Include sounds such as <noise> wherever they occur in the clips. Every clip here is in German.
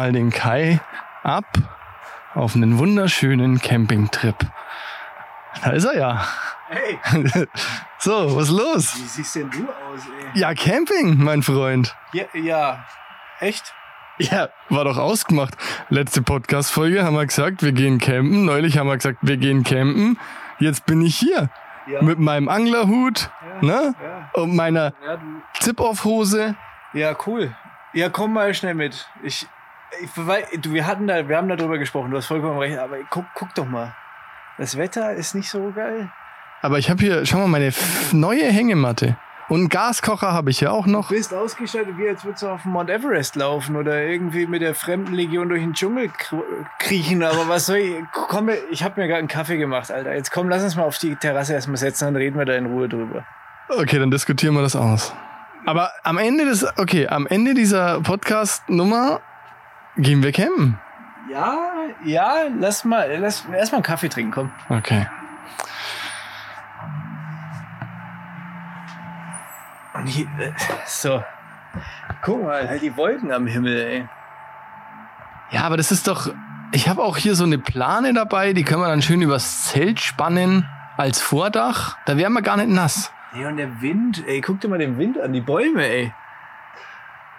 mal den Kai ab auf einen wunderschönen Campingtrip. Da ist er ja. Hey, <laughs> So, was ist los? wie siehst denn du aus, ey? Ja, Camping, mein Freund. Ja, ja. echt? Ja, war doch ausgemacht. Letzte Podcast-Folge haben wir gesagt, wir gehen campen. Neulich haben wir gesagt, wir gehen campen. Jetzt bin ich hier. Ja. Mit meinem Anglerhut, ne? Ja. Und meiner Ja. Zip-Off-Hose. Ja, cool. Ja, komm mal schnell mit. Ich, ich weil, du, wir hatten da, wir haben darüber gesprochen, du hast vollkommen recht, aber guck, guck doch mal. Das Wetter ist nicht so geil. Aber ich habe hier, schau mal, meine neue Hängematte. Und einen Gaskocher habe ich hier auch noch. Du bist ausgestattet, wie als würdest du auf den Mount Everest laufen oder irgendwie mit der Fremdenlegion durch den Dschungel kr- kriechen. Aber was soll ich? Komm, ich habe mir gerade einen Kaffee gemacht, Alter. Jetzt komm, lass uns mal auf die Terrasse erstmal setzen, dann reden wir da in Ruhe drüber. Okay, dann diskutieren wir das aus. Aber am Ende des, okay, am Ende dieser Podcast-Nummer gehen wir campen. Ja, ja, lass mal, lass erstmal einen Kaffee trinken, komm. Okay. Und hier, äh, so. Guck mal, halt die Wolken am Himmel, ey. Ja, aber das ist doch. Ich habe auch hier so eine Plane dabei, die können wir dann schön übers Zelt spannen als Vordach. Da wären wir gar nicht nass. Nee, und der Wind, ey, guck dir mal den Wind an, die Bäume, ey.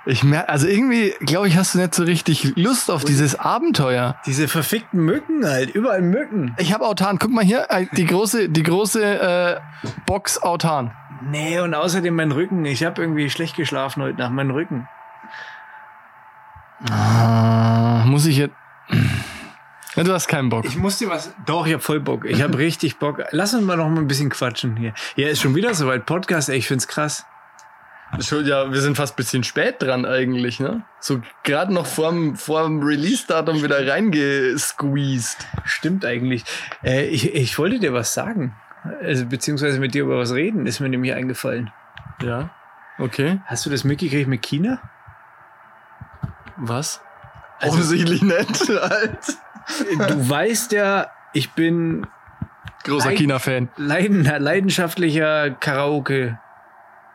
Ich mer also irgendwie, glaube ich, hast du nicht so richtig Lust auf dieses Abenteuer. Diese verfickten Mücken halt, überall Mücken. Ich habe Autan. Guck mal hier, äh, die große, die große äh, Box Autan. Nee, und außerdem mein Rücken. Ich habe irgendwie schlecht geschlafen heute Nacht, mein Rücken. Ah, muss ich jetzt. Du hast keinen Bock. Ich muss dir was. Doch, ich hab voll Bock. Ich hab <laughs> richtig Bock. Lass uns mal noch mal ein bisschen quatschen hier. Ja, ist schon wieder soweit. Podcast, ey, ich find's krass. Schon, ja, wir sind fast ein bisschen spät dran eigentlich, ne? So gerade noch vorm, vorm Release-Datum wieder reingesqueezed. Stimmt eigentlich. Äh, ich, ich wollte dir was sagen. Also, beziehungsweise mit dir über was reden, ist mir nämlich eingefallen. Ja. Okay. Hast du das mitgekriegt mit China? Was? Also- Offensichtlich nicht. <laughs> Alt. Du weißt ja, ich bin Großer Nein. China-Fan. leiden, leidenschaftlicher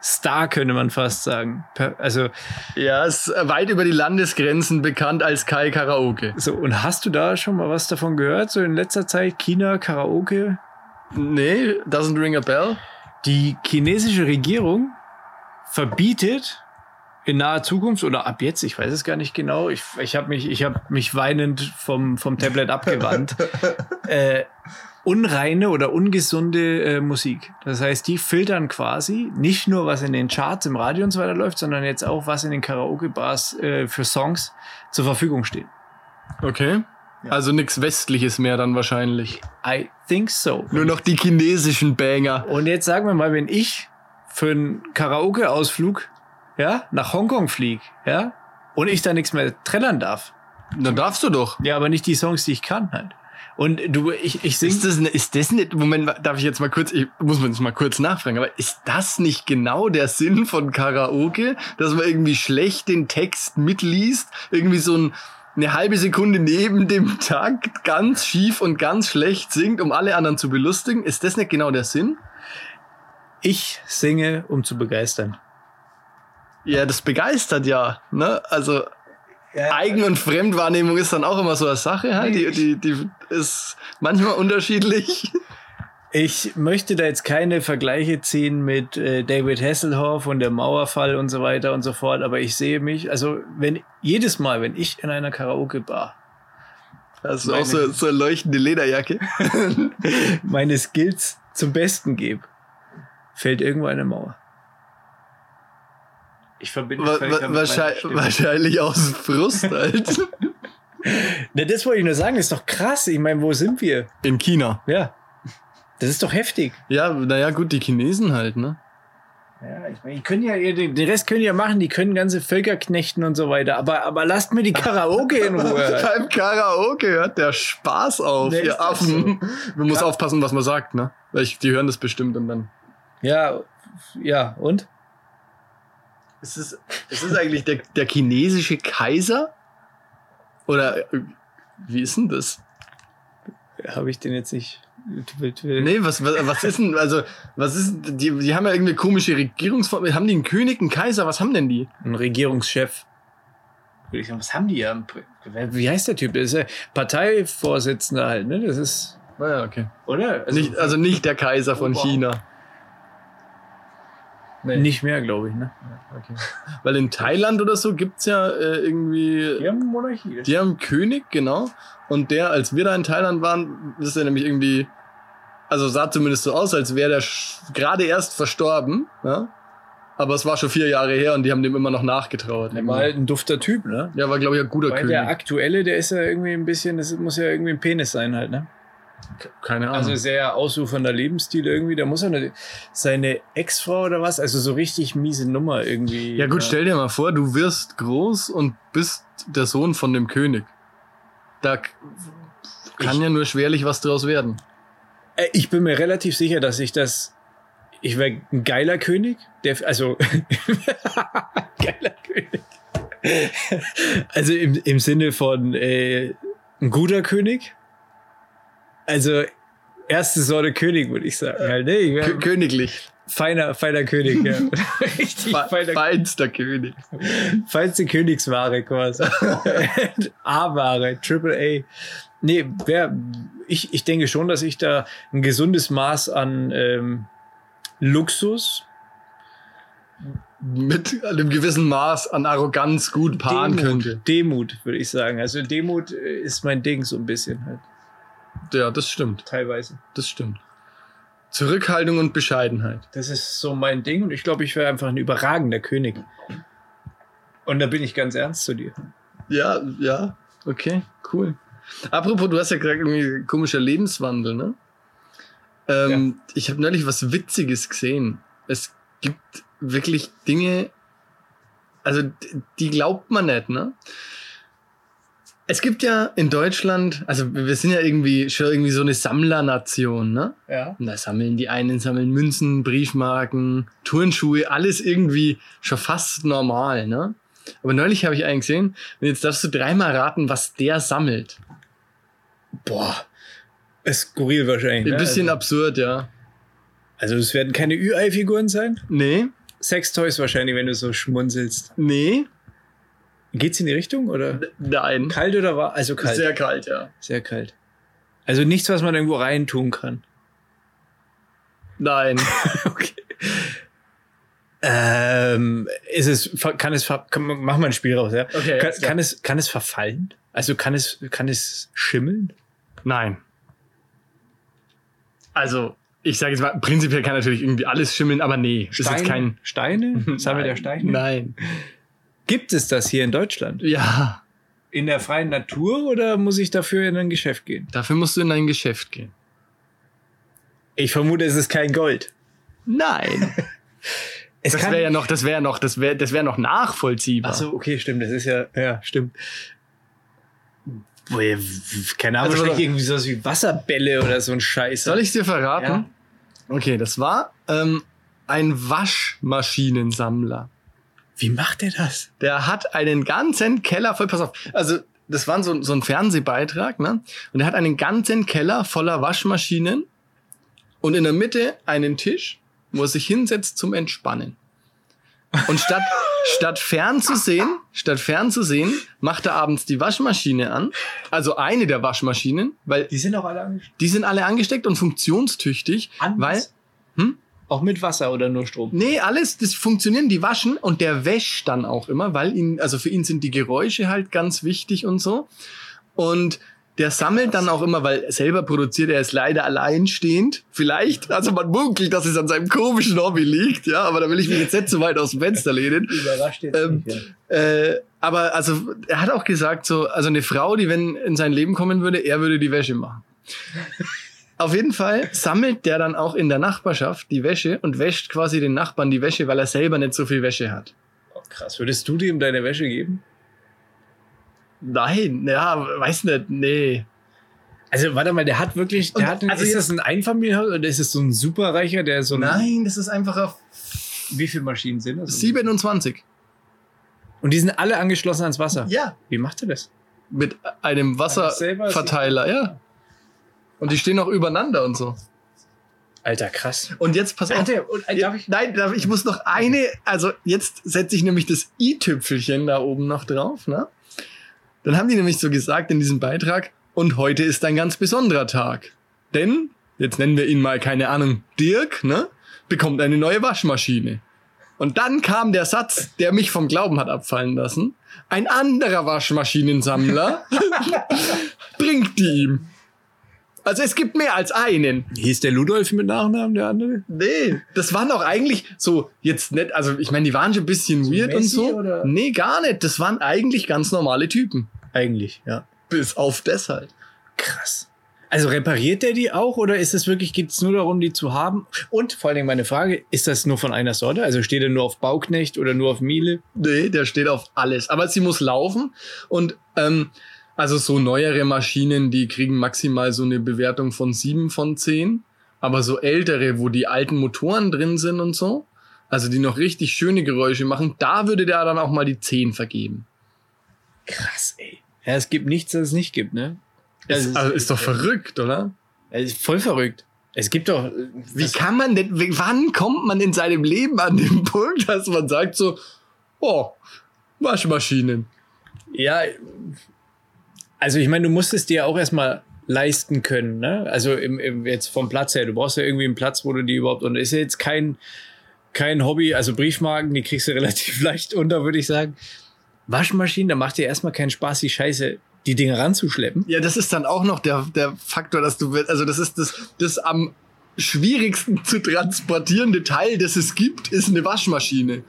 Karaoke-Star, könnte man fast sagen. Also, Ja, ist weit über die Landesgrenzen bekannt als Kai Karaoke. so, und hast du da schon mal was davon gehört? So in letzter Zeit China, Karaoke? Nee, doesn't ring a bell. Die chinesische Regierung verbietet in naher Zukunft oder ab jetzt, ich weiß es gar nicht genau, ich, ich habe mich, ich hab mich weinend vom, vom Tablet abgewandt, <laughs> äh, unreine oder ungesunde äh, Musik. Das heißt, die filtern quasi nicht nur, was in den Charts im Radio und so weiter läuft, sondern jetzt auch, was in den Karaoke-Bars äh, für Songs zur Verfügung steht. Okay. Also nichts Westliches mehr dann wahrscheinlich. I think so. Nur noch die chinesischen Banger. Und jetzt sagen wir mal, wenn ich für einen Karaoke-Ausflug ja, nach Hongkong fliege, ja, und ich da nichts mehr trällern darf. Dann darfst du doch. Ja, aber nicht die Songs, die ich kann halt. Und du, ich, ich sing. Ist das, ist das nicht, Moment, darf ich jetzt mal kurz, ich muss man jetzt mal kurz nachfragen, aber ist das nicht genau der Sinn von Karaoke, dass man irgendwie schlecht den Text mitliest, irgendwie so ein, eine halbe Sekunde neben dem Takt ganz schief und ganz schlecht singt, um alle anderen zu belustigen? Ist das nicht genau der Sinn? Ich singe, um zu begeistern. Ja, das begeistert ja, ne? Also Eigen- und Fremdwahrnehmung ist dann auch immer so eine Sache, halt. die, die, die ist manchmal unterschiedlich. Ich möchte da jetzt keine Vergleiche ziehen mit äh, David Hasselhoff und der Mauerfall und so weiter und so fort, aber ich sehe mich, also wenn jedes Mal, wenn ich in einer Karaoke-Bar Also auch so, so eine leuchtende Lederjacke. <laughs> meine Skills zum Besten gebe, fällt irgendwo eine Mauer. Ich verbinde Wa wa wahrscheinlich, wahrscheinlich aus Frust <laughs> halt. Na, das wollte ich nur sagen, ist doch krass. Ich meine, wo sind wir? In China. Ja. Das ist doch heftig. Ja, naja, gut, die Chinesen halt, ne? Ja, ich meine, die können ja, den Rest können ja machen, die können ganze Völker knechten und so weiter, aber, aber lasst mir die Karaoke in Ruhe. <laughs> Beim Karaoke hört der Spaß auf, Nee, ihr das Affen. Man muss Ja. aufpassen, was man sagt, ne? Weil ich, die hören das bestimmt und dann. Ja, ja, und? Ist es, ist es eigentlich der, der chinesische Kaiser? Oder äh, wie ist denn das? Habe ich den jetzt nicht. Nee. Nee, was, was, was ist denn, also, was ist, denn- die, die haben ja irgendeine komische Regierungsform. Haben die einen König, einen Kaiser? Was haben denn die? Ein Regierungschef. würde ich sagen, was haben die ja? Wie heißt der Typ? Der ist ja Parteivorsitzender halt, ne? Das ist, Naja, okay. oder? Also, Nicht, also nicht der Kaiser von Ober- China. Nee. nicht mehr, glaube ich, ne? Okay. <laughs> Weil in Thailand oder so gibt's ja äh, irgendwie. Die haben Monarchie. Die haben einen König, genau. Und der, als wir da in Thailand waren, ist er nämlich irgendwie. Also sah zumindest so aus, als wäre der gerade erst verstorben. Ja? Aber es war schon vier Jahre her und die haben dem immer noch nachgetrauert. Der war halt ein dufter Typ, ne? ja, war, glaube ich, ein guter Weil König. der aktuelle, der ist ja irgendwie ein bisschen, das muss ja irgendwie ein Penis sein halt, ne? Keine Ahnung. Also sehr ausufernder Lebensstil irgendwie. Da muss er eine, seine Ex-Frau oder was, also so richtig miese Nummer irgendwie. ja gut, stell dir mal vor, du wirst groß und bist der Sohn von dem König. Da kann Ich- ja nur schwerlich was draus werden. Äh, Ich bin mir relativ sicher, dass ich das. Ich wäre ein geiler König, der also <laughs> geiler König. Also im, im Sinne von äh, ein guter König. Also erste Sorte König, würde ich sagen. Halt, ne? Ich wär Kö königlich. feiner, feiner König, ja. <laughs> Richtig Fe feiner feinster König. Feinste Königsware quasi. <laughs> A-Ware, Triple A. Nee, wer, ich, ich denke schon, dass ich da ein gesundes Maß an ähm, Luxus, Mit einem gewissen Maß an Arroganz gut paaren könnte. Demut, Demut, würde ich sagen. Also Demut äh, ist mein Ding so ein bisschen halt, Ja, das stimmt. teilweise. Das stimmt. Zurückhaltung und Bescheidenheit. Das ist so mein Ding und ich glaube, ich wäre einfach ein überragender König. Und da bin ich ganz ernst zu dir. Ja, ja. Okay, cool. Apropos, du hast ja gesagt, irgendwie komischer Lebenswandel, ne? Ähm, Ich habe neulich was Witziges gesehen. Es gibt wirklich Dinge, also die glaubt man nicht, ne? Es gibt ja in Deutschland, also wir sind ja irgendwie schon irgendwie so eine Sammlernation, ne? Ja. Und da sammeln die einen, sammeln Münzen, Briefmarken, Turnschuhe, alles irgendwie schon fast normal, ne? Aber neulich habe ich einen gesehen und jetzt darfst du dreimal raten, was der sammelt. Boah. Ist skurril wahrscheinlich. Ein ne? bisschen also, absurd, ja. also es werden keine Ü-Ei-Figuren sein. Nee, Sextoys wahrscheinlich, wenn du so schmunzelst. nee, Geht's in die Richtung oder nein. kalt oder war? Also kalt. Sehr, Sehr kalt, ja. kalt. Also nichts, was man irgendwo reintun kann. Nein. <laughs> okay. Ähm, ist es, kann es, kann, mach mal ein Spiel raus, ja? Okay, Kann, ja. kann es, kann es verfallen? Also kann es, kann es schimmeln? Nein. Also, ich sage jetzt mal, prinzipiell kann natürlich irgendwie alles schimmeln, aber nee, ist jetzt kein. Steine? <laughs> Sammelt der. Steine? Nein. Gibt es das hier in Deutschland? Ja, In der freien Natur oder muss ich dafür in ein Geschäft gehen? dafür musst du in dein Geschäft gehen. Ich vermute, es ist kein Gold. Nein. <laughs> Es Das wäre ja noch, das wäre noch, das wäre, das wäre noch nachvollziehbar. Ach so, okay, stimmt. Das ist ja, ja, stimmt. Keine Ahnung, Also, wahrscheinlich irgendwie sowas wie Wasserbälle oder so ein Scheiß. Soll ich dir verraten? Ja. Okay, das war ähm, ein Waschmaschinensammler. Wie macht er das? Der hat einen ganzen Keller voll, pass auf, also das war so, so ein Fernsehbeitrag, ne? Und er hat einen ganzen Keller voller Waschmaschinen und in der Mitte einen Tisch, wo er sich hinsetzt zum Entspannen. Und statt, <laughs> statt fernzusehen, statt fernzusehen, macht er abends die Waschmaschine an. Also eine der Waschmaschinen, weil Die sind auch alle angesteckt. die sind alle angesteckt und funktionstüchtig, weil, hm? Auch mit Wasser oder nur Strom? Nee, alles, das funktionieren, die waschen und der wäscht dann auch immer, weil ihn, also für ihn sind die Geräusche halt ganz wichtig und so. Und der sammelt dann auch immer, weil selber produziert er es leider alleinstehend. Vielleicht, also man munkelt, dass es an seinem komischen Hobby liegt, ja, aber da will ich mich jetzt nicht so weit aus dem Fenster lehnen. Überrascht jetzt Ähm, nicht, Äh, aber also, er hat auch gesagt, so, also eine Frau, die wenn in sein Leben kommen würde, er würde die Wäsche machen. Auf jeden Fall sammelt der dann auch in der Nachbarschaft die Wäsche und wäscht quasi den Nachbarn die Wäsche, weil er selber nicht so viel Wäsche hat. Oh, krass. Würdest du dem deine Wäsche geben? Nein, ja, weiß nicht, nee. Also, warte mal, der hat wirklich, der Und- hat, ein, also ist das ein Einfamilienhaus oder ist es so ein Superreicher, der so ein, Nein, das ist einfach auf wie viele Maschinen sind das? 27. Und die sind alle angeschlossen ans Wasser. Ja. Wie macht er das? Mit einem Wasserverteiler, ja. Und die stehen auch übereinander und so. Alter, krass. Und jetzt pass auf. Hat er, und, äh, darf ich? Nein, darf- ich muss noch eine, also jetzt setze ich nämlich das i-Tüpfelchen da oben noch drauf, ne? Dann haben die nämlich so gesagt in diesem Beitrag, und heute ist ein ganz besonderer Tag. Denn, jetzt nennen wir ihn mal, keine Ahnung, Dirk, ne? Bekommt eine neue Waschmaschine. Und dann kam der Satz, der mich vom Glauben hat abfallen lassen. Ein anderer Waschmaschinensammler <laughs> bringt die ihm. Also es gibt mehr als einen. Hieß der Ludolf mit Nachnamen, der andere? Nee, das waren auch eigentlich so jetzt nicht, also ich meine, die waren schon ein bisschen So weird Messi und so. oder? Nee, gar nicht. Das waren eigentlich ganz normale Typen. Eigentlich, ja. Bis auf deshalb. Krass. Also repariert der die auch oder ist es wirklich, geht es nur darum, die zu haben? Und vor allen Dingen meine Frage, ist das nur von einer Sorte? Also steht er nur auf Bauknecht oder nur auf Miele? Nee, der steht auf alles. Aber sie muss laufen und ähm, also so neuere Maschinen, die kriegen maximal so eine Bewertung von sieben von zehn. Aber so ältere, wo die alten Motoren drin sind und so, also die noch richtig schöne Geräusche machen, da würde der dann auch mal die 10 vergeben. Krass, ey. Ja, es gibt nichts, das es nicht gibt, ne? Ist, Also, also ist doch verrückt, oder? Es ist voll verrückt. Es gibt doch. Wie kann man denn, wann kommt man in seinem Leben an den Punkt, dass man sagt so, oh, Waschmaschinen. Ja, also ich meine, du musst es dir auch erstmal leisten können, ne? Also im, im, jetzt vom Platz her. Du brauchst ja irgendwie einen Platz, wo du die überhaupt. Und ist ja jetzt kein, kein Hobby, also Briefmarken, die kriegst du <laughs> relativ leicht unter, würde ich sagen. Waschmaschinen, da macht dir erstmal keinen Spaß, die Scheiße, die Dinge ranzuschleppen. Ja, das ist dann auch noch der, der Faktor, dass du, will- also das ist das, das am schwierigsten <laughs> zu transportierende Teil, das es gibt, ist eine Waschmaschine.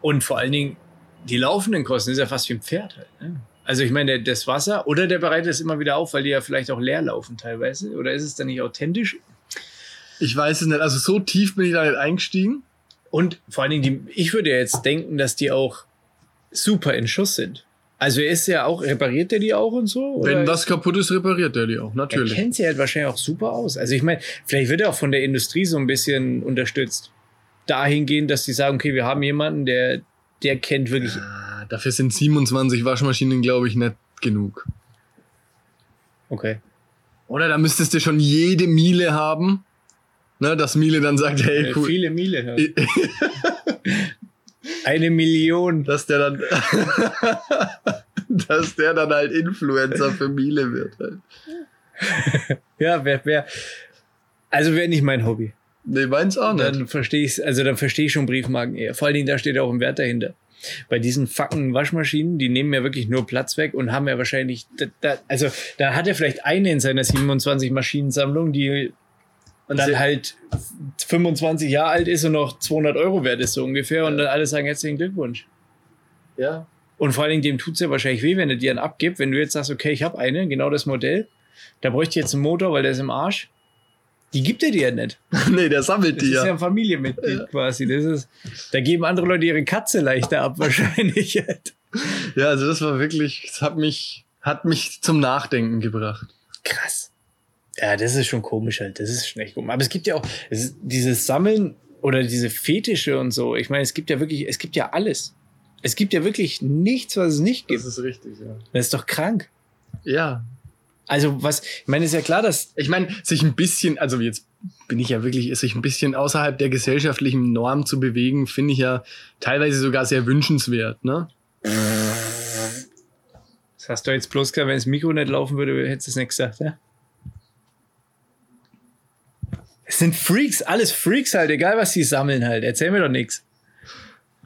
Und vor allen Dingen, die laufenden Kosten ist ja fast wie ein Pferd halt. Ne? Also ich meine, das Wasser oder der bereitet es immer wieder auf, weil die ja vielleicht auch leer laufen teilweise. Oder ist es dann nicht authentisch? Ich weiß es nicht, also so tief bin ich da nicht eingestiegen. Und vor allen Dingen, die, ich würde ja jetzt denken, dass die auch super in Schuss sind. Also er ist ja auch, repariert der die auch und so? Wenn Oder was kaputt ist, repariert der die auch, er natürlich. kennt sie halt wahrscheinlich auch super aus. Also ich meine, vielleicht wird er auch von der Industrie so ein bisschen unterstützt. Dahingehend, dass die sagen, okay, wir haben jemanden, der, der kennt wirklich. Ah, dafür sind 27 Waschmaschinen, glaube ich, nicht genug. Okay. Oder da müsstest du schon jede Miele haben, ne, dass Miele dann sagt, hey, Äh, cool. Viele Miele. Ja. <laughs> Eine Million. dass der dann, <laughs> dass der dann halt Influencer für Miele wird. Halt. Ja, wer, wer. Also wäre nicht mein Hobby. Nee, meins auch nicht. Dann verstehe ich also dann verstehe ich schon Briefmarken eher. Vor allen Dingen, da steht ja auch ein Wert dahinter. Bei diesen fucking Waschmaschinen, die nehmen ja wirklich nur Platz weg und haben ja wahrscheinlich, da, da, also da hat er vielleicht eine in seiner 27 Maschinensammlung, die Und dann halt 25 Jahre alt ist und noch 200 Euro wert ist so ungefähr und dann alle sagen herzlichen Glückwunsch. ja. Und vor allen Dingen, dem tut's ja wahrscheinlich weh, wenn er dir einen abgibt. Wenn du jetzt sagst, okay, ich habe eine, genau das Modell, da bräuchte ich jetzt einen Motor, weil der ist im Arsch. Die gibt er dir ja nicht. <laughs> nee, der sammelt Das die ist ja ja. ein Familienmitglied quasi. Das ist, da geben andere Leute ihre Katze leichter ab, <laughs> wahrscheinlich. Ja, also das war wirklich, das hat mich, hat mich zum Nachdenken gebracht. Krass. Ja, das ist schon komisch halt. Das ist schon echt komisch. Aber es gibt ja auch es dieses Sammeln oder diese Fetische und so. Ich meine, es gibt ja wirklich, es gibt ja alles. Es gibt ja wirklich nichts, was es nicht gibt. ist richtig, ja. Das ist doch krank. Ja. Also was, ich meine, ist ja klar, dass Ich meine, sich ein bisschen, also jetzt bin ich ja wirklich, sich ein bisschen außerhalb der gesellschaftlichen Norm zu bewegen, finde ich ja teilweise sogar sehr wünschenswert, ne? Das hast du jetzt bloß gesagt, wenn das Mikro nicht laufen würde, hättest du es nicht gesagt, ja? Es sind Freaks, alles Freaks halt, egal was sie sammeln halt. Erzähl mir doch nichts.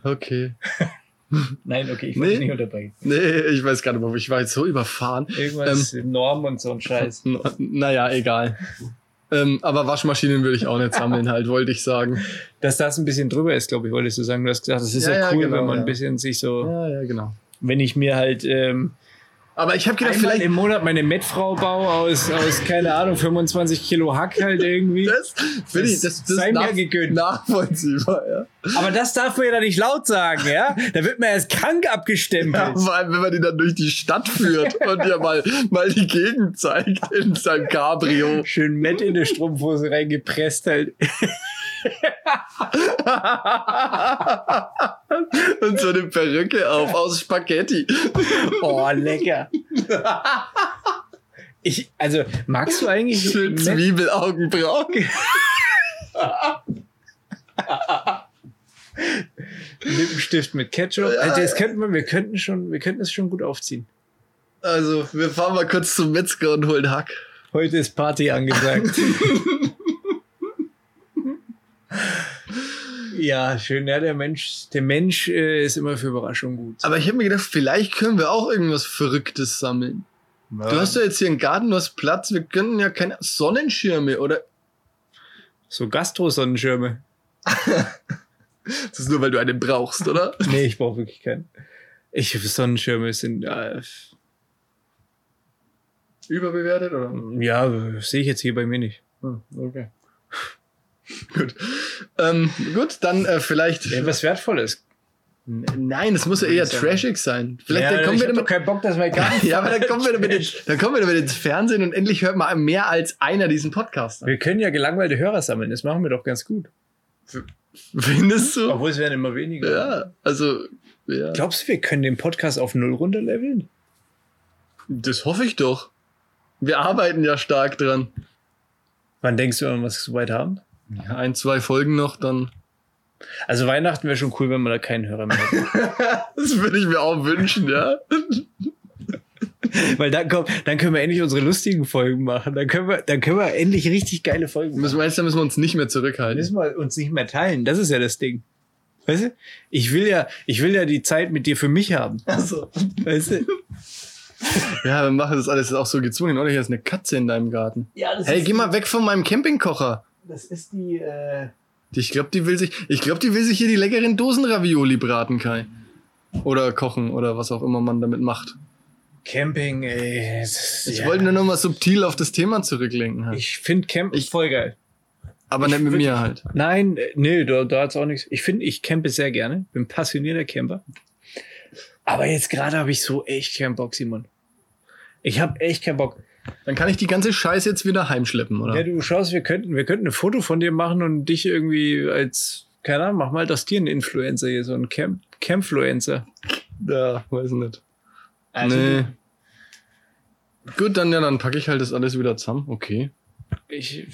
Okay. <laughs> <laughs> Nein, okay, ich will dich nicht unterbrechen. Nee, ich weiß gar nicht, mehr, ich war jetzt so überfahren. Irgendwas Norm und so ein Scheiß. <laughs> Naja, egal. Ähm, aber Waschmaschinen würde ich auch nicht sammeln, halt, wollte ich sagen. Dass das ein bisschen drüber ist, glaube ich, wolltest du sagen. Du hast gesagt, das ist ja, Ja, ja, cool, genau, wenn man ja. ein bisschen sich so, Ja, ja, genau. wenn ich mir halt ähm, Aber ich habe gedacht, einmal vielleicht. im Monat meine Mettfrau baue aus, aus, keine Ahnung, 25 Kilo Hack halt irgendwie. Das finde ich, das, das Sei ist mir nach, gegönnt. nachvollziehbar, ja. Aber das darf man ja doch nicht laut sagen, ja? Da wird man erst krank abgestempelt. ja. Vor allem, wenn man die dann durch die Stadt führt und dir mal, mal die Gegend zeigt in seinem Cabrio. Schön Mett in die Strumpfhose reingepresst halt. <laughs> und so eine Perücke auf aus Spaghetti. Oh, lecker. Ich, also, magst du eigentlich Schön? Zwiebelaugenbrauen. Lippenstift <laughs> mit Ketchup? Also das könnten wir, wir könnten schon, wir könnten es schon gut aufziehen. Also, wir fahren mal kurz zum Metzger und holen Hack. Heute ist Party angesagt. <laughs> ja, schön. Ja, der Mensch, der Mensch äh, ist immer für Überraschungen gut. Aber ich habe mir gedacht, vielleicht können wir auch irgendwas Verrücktes sammeln. Du hast ja jetzt hier einen Garten, du hast Platz, wir können ja keine Sonnenschirme oder. so Gastro-Sonnenschirme. Das ist nur, weil du einen brauchst, oder? <laughs> Nee, ich brauche wirklich keinen. Ich Sonnenschirme sind äh, Überbewertet, oder? ja sehe ich jetzt hier bei mir nicht. Hm, okay. <laughs> gut. Ähm, gut, dann äh, vielleicht. Ja, was Wertvolles. Nein, es muss ja eher trashig sein. Vielleicht ja, dann kommen ich wir damit. keinen Bock, dass wir gar <laughs> nicht. Ja, aber dann kommen wir damit, ins- dann kommen wir damit ins Fernsehen und endlich hört mal mehr als einer diesen Podcast an. Wir können ja gelangweilte Hörer sammeln. Das machen wir doch ganz gut. Findest du? Obwohl es werden immer weniger. Ja, also, ja. Glaubst du, wir können den Podcast auf null runterleveln? Das hoffe ich doch. Wir arbeiten ja stark dran. Wann denkst du, wenn wir es so weit haben? Ja, ein, zwei Folgen noch, dann. Also Weihnachten wäre schon cool, wenn wir da keinen Hörer mehr hätten. <laughs> Das würde ich mir auch wünschen, ja. Weil dann, komm, dann können wir endlich unsere lustigen Folgen machen. Dann können wir, dann können wir endlich richtig geile Folgen Müssen machen. wir, jetzt, da müssen wir uns nicht mehr zurückhalten. Müssen wir uns nicht mehr teilen. Das ist ja das Ding. Weißt du? Ich will ja, ich will ja die Zeit mit dir für mich haben. Also. Weißt du? Ja, wir machen das alles auch so gezwungen, oder? Hier ist eine Katze in deinem Garten. Ja, das Hey, geh mal weg von meinem Campingkocher. Das ist die, äh, Ich glaube, die will sich, ich glaube, die will sich hier die leckeren Dosenravioli braten, Kai. Oder kochen oder was auch immer man damit macht. Camping, ey. ist- Ich ja. wollte nur noch mal subtil auf das Thema zurücklenken. Halt. Ich finde Camp Ich- voll geil. Aber nicht mit würd- mir halt. Nein, äh, nee, da, da hat's auch nichts. Ich finde, ich campe sehr gerne. Bin passionierter Camper. Aber jetzt gerade habe ich so echt keinen Bock, Simon. Ich habe echt keinen Bock. Dann kann ich die ganze Scheiße jetzt wieder heimschleppen, oder? Ja, du schaust, wir könnten, wir könnten ein Foto von dir machen und dich irgendwie als, keine Ahnung, mach mal das dir ein Influencer hier, so ein Camp, Campfluencer. Ja, weiß nicht. Also nee. Gut, dann ja, dann packe ich halt das alles wieder zusammen. Okay. Ich,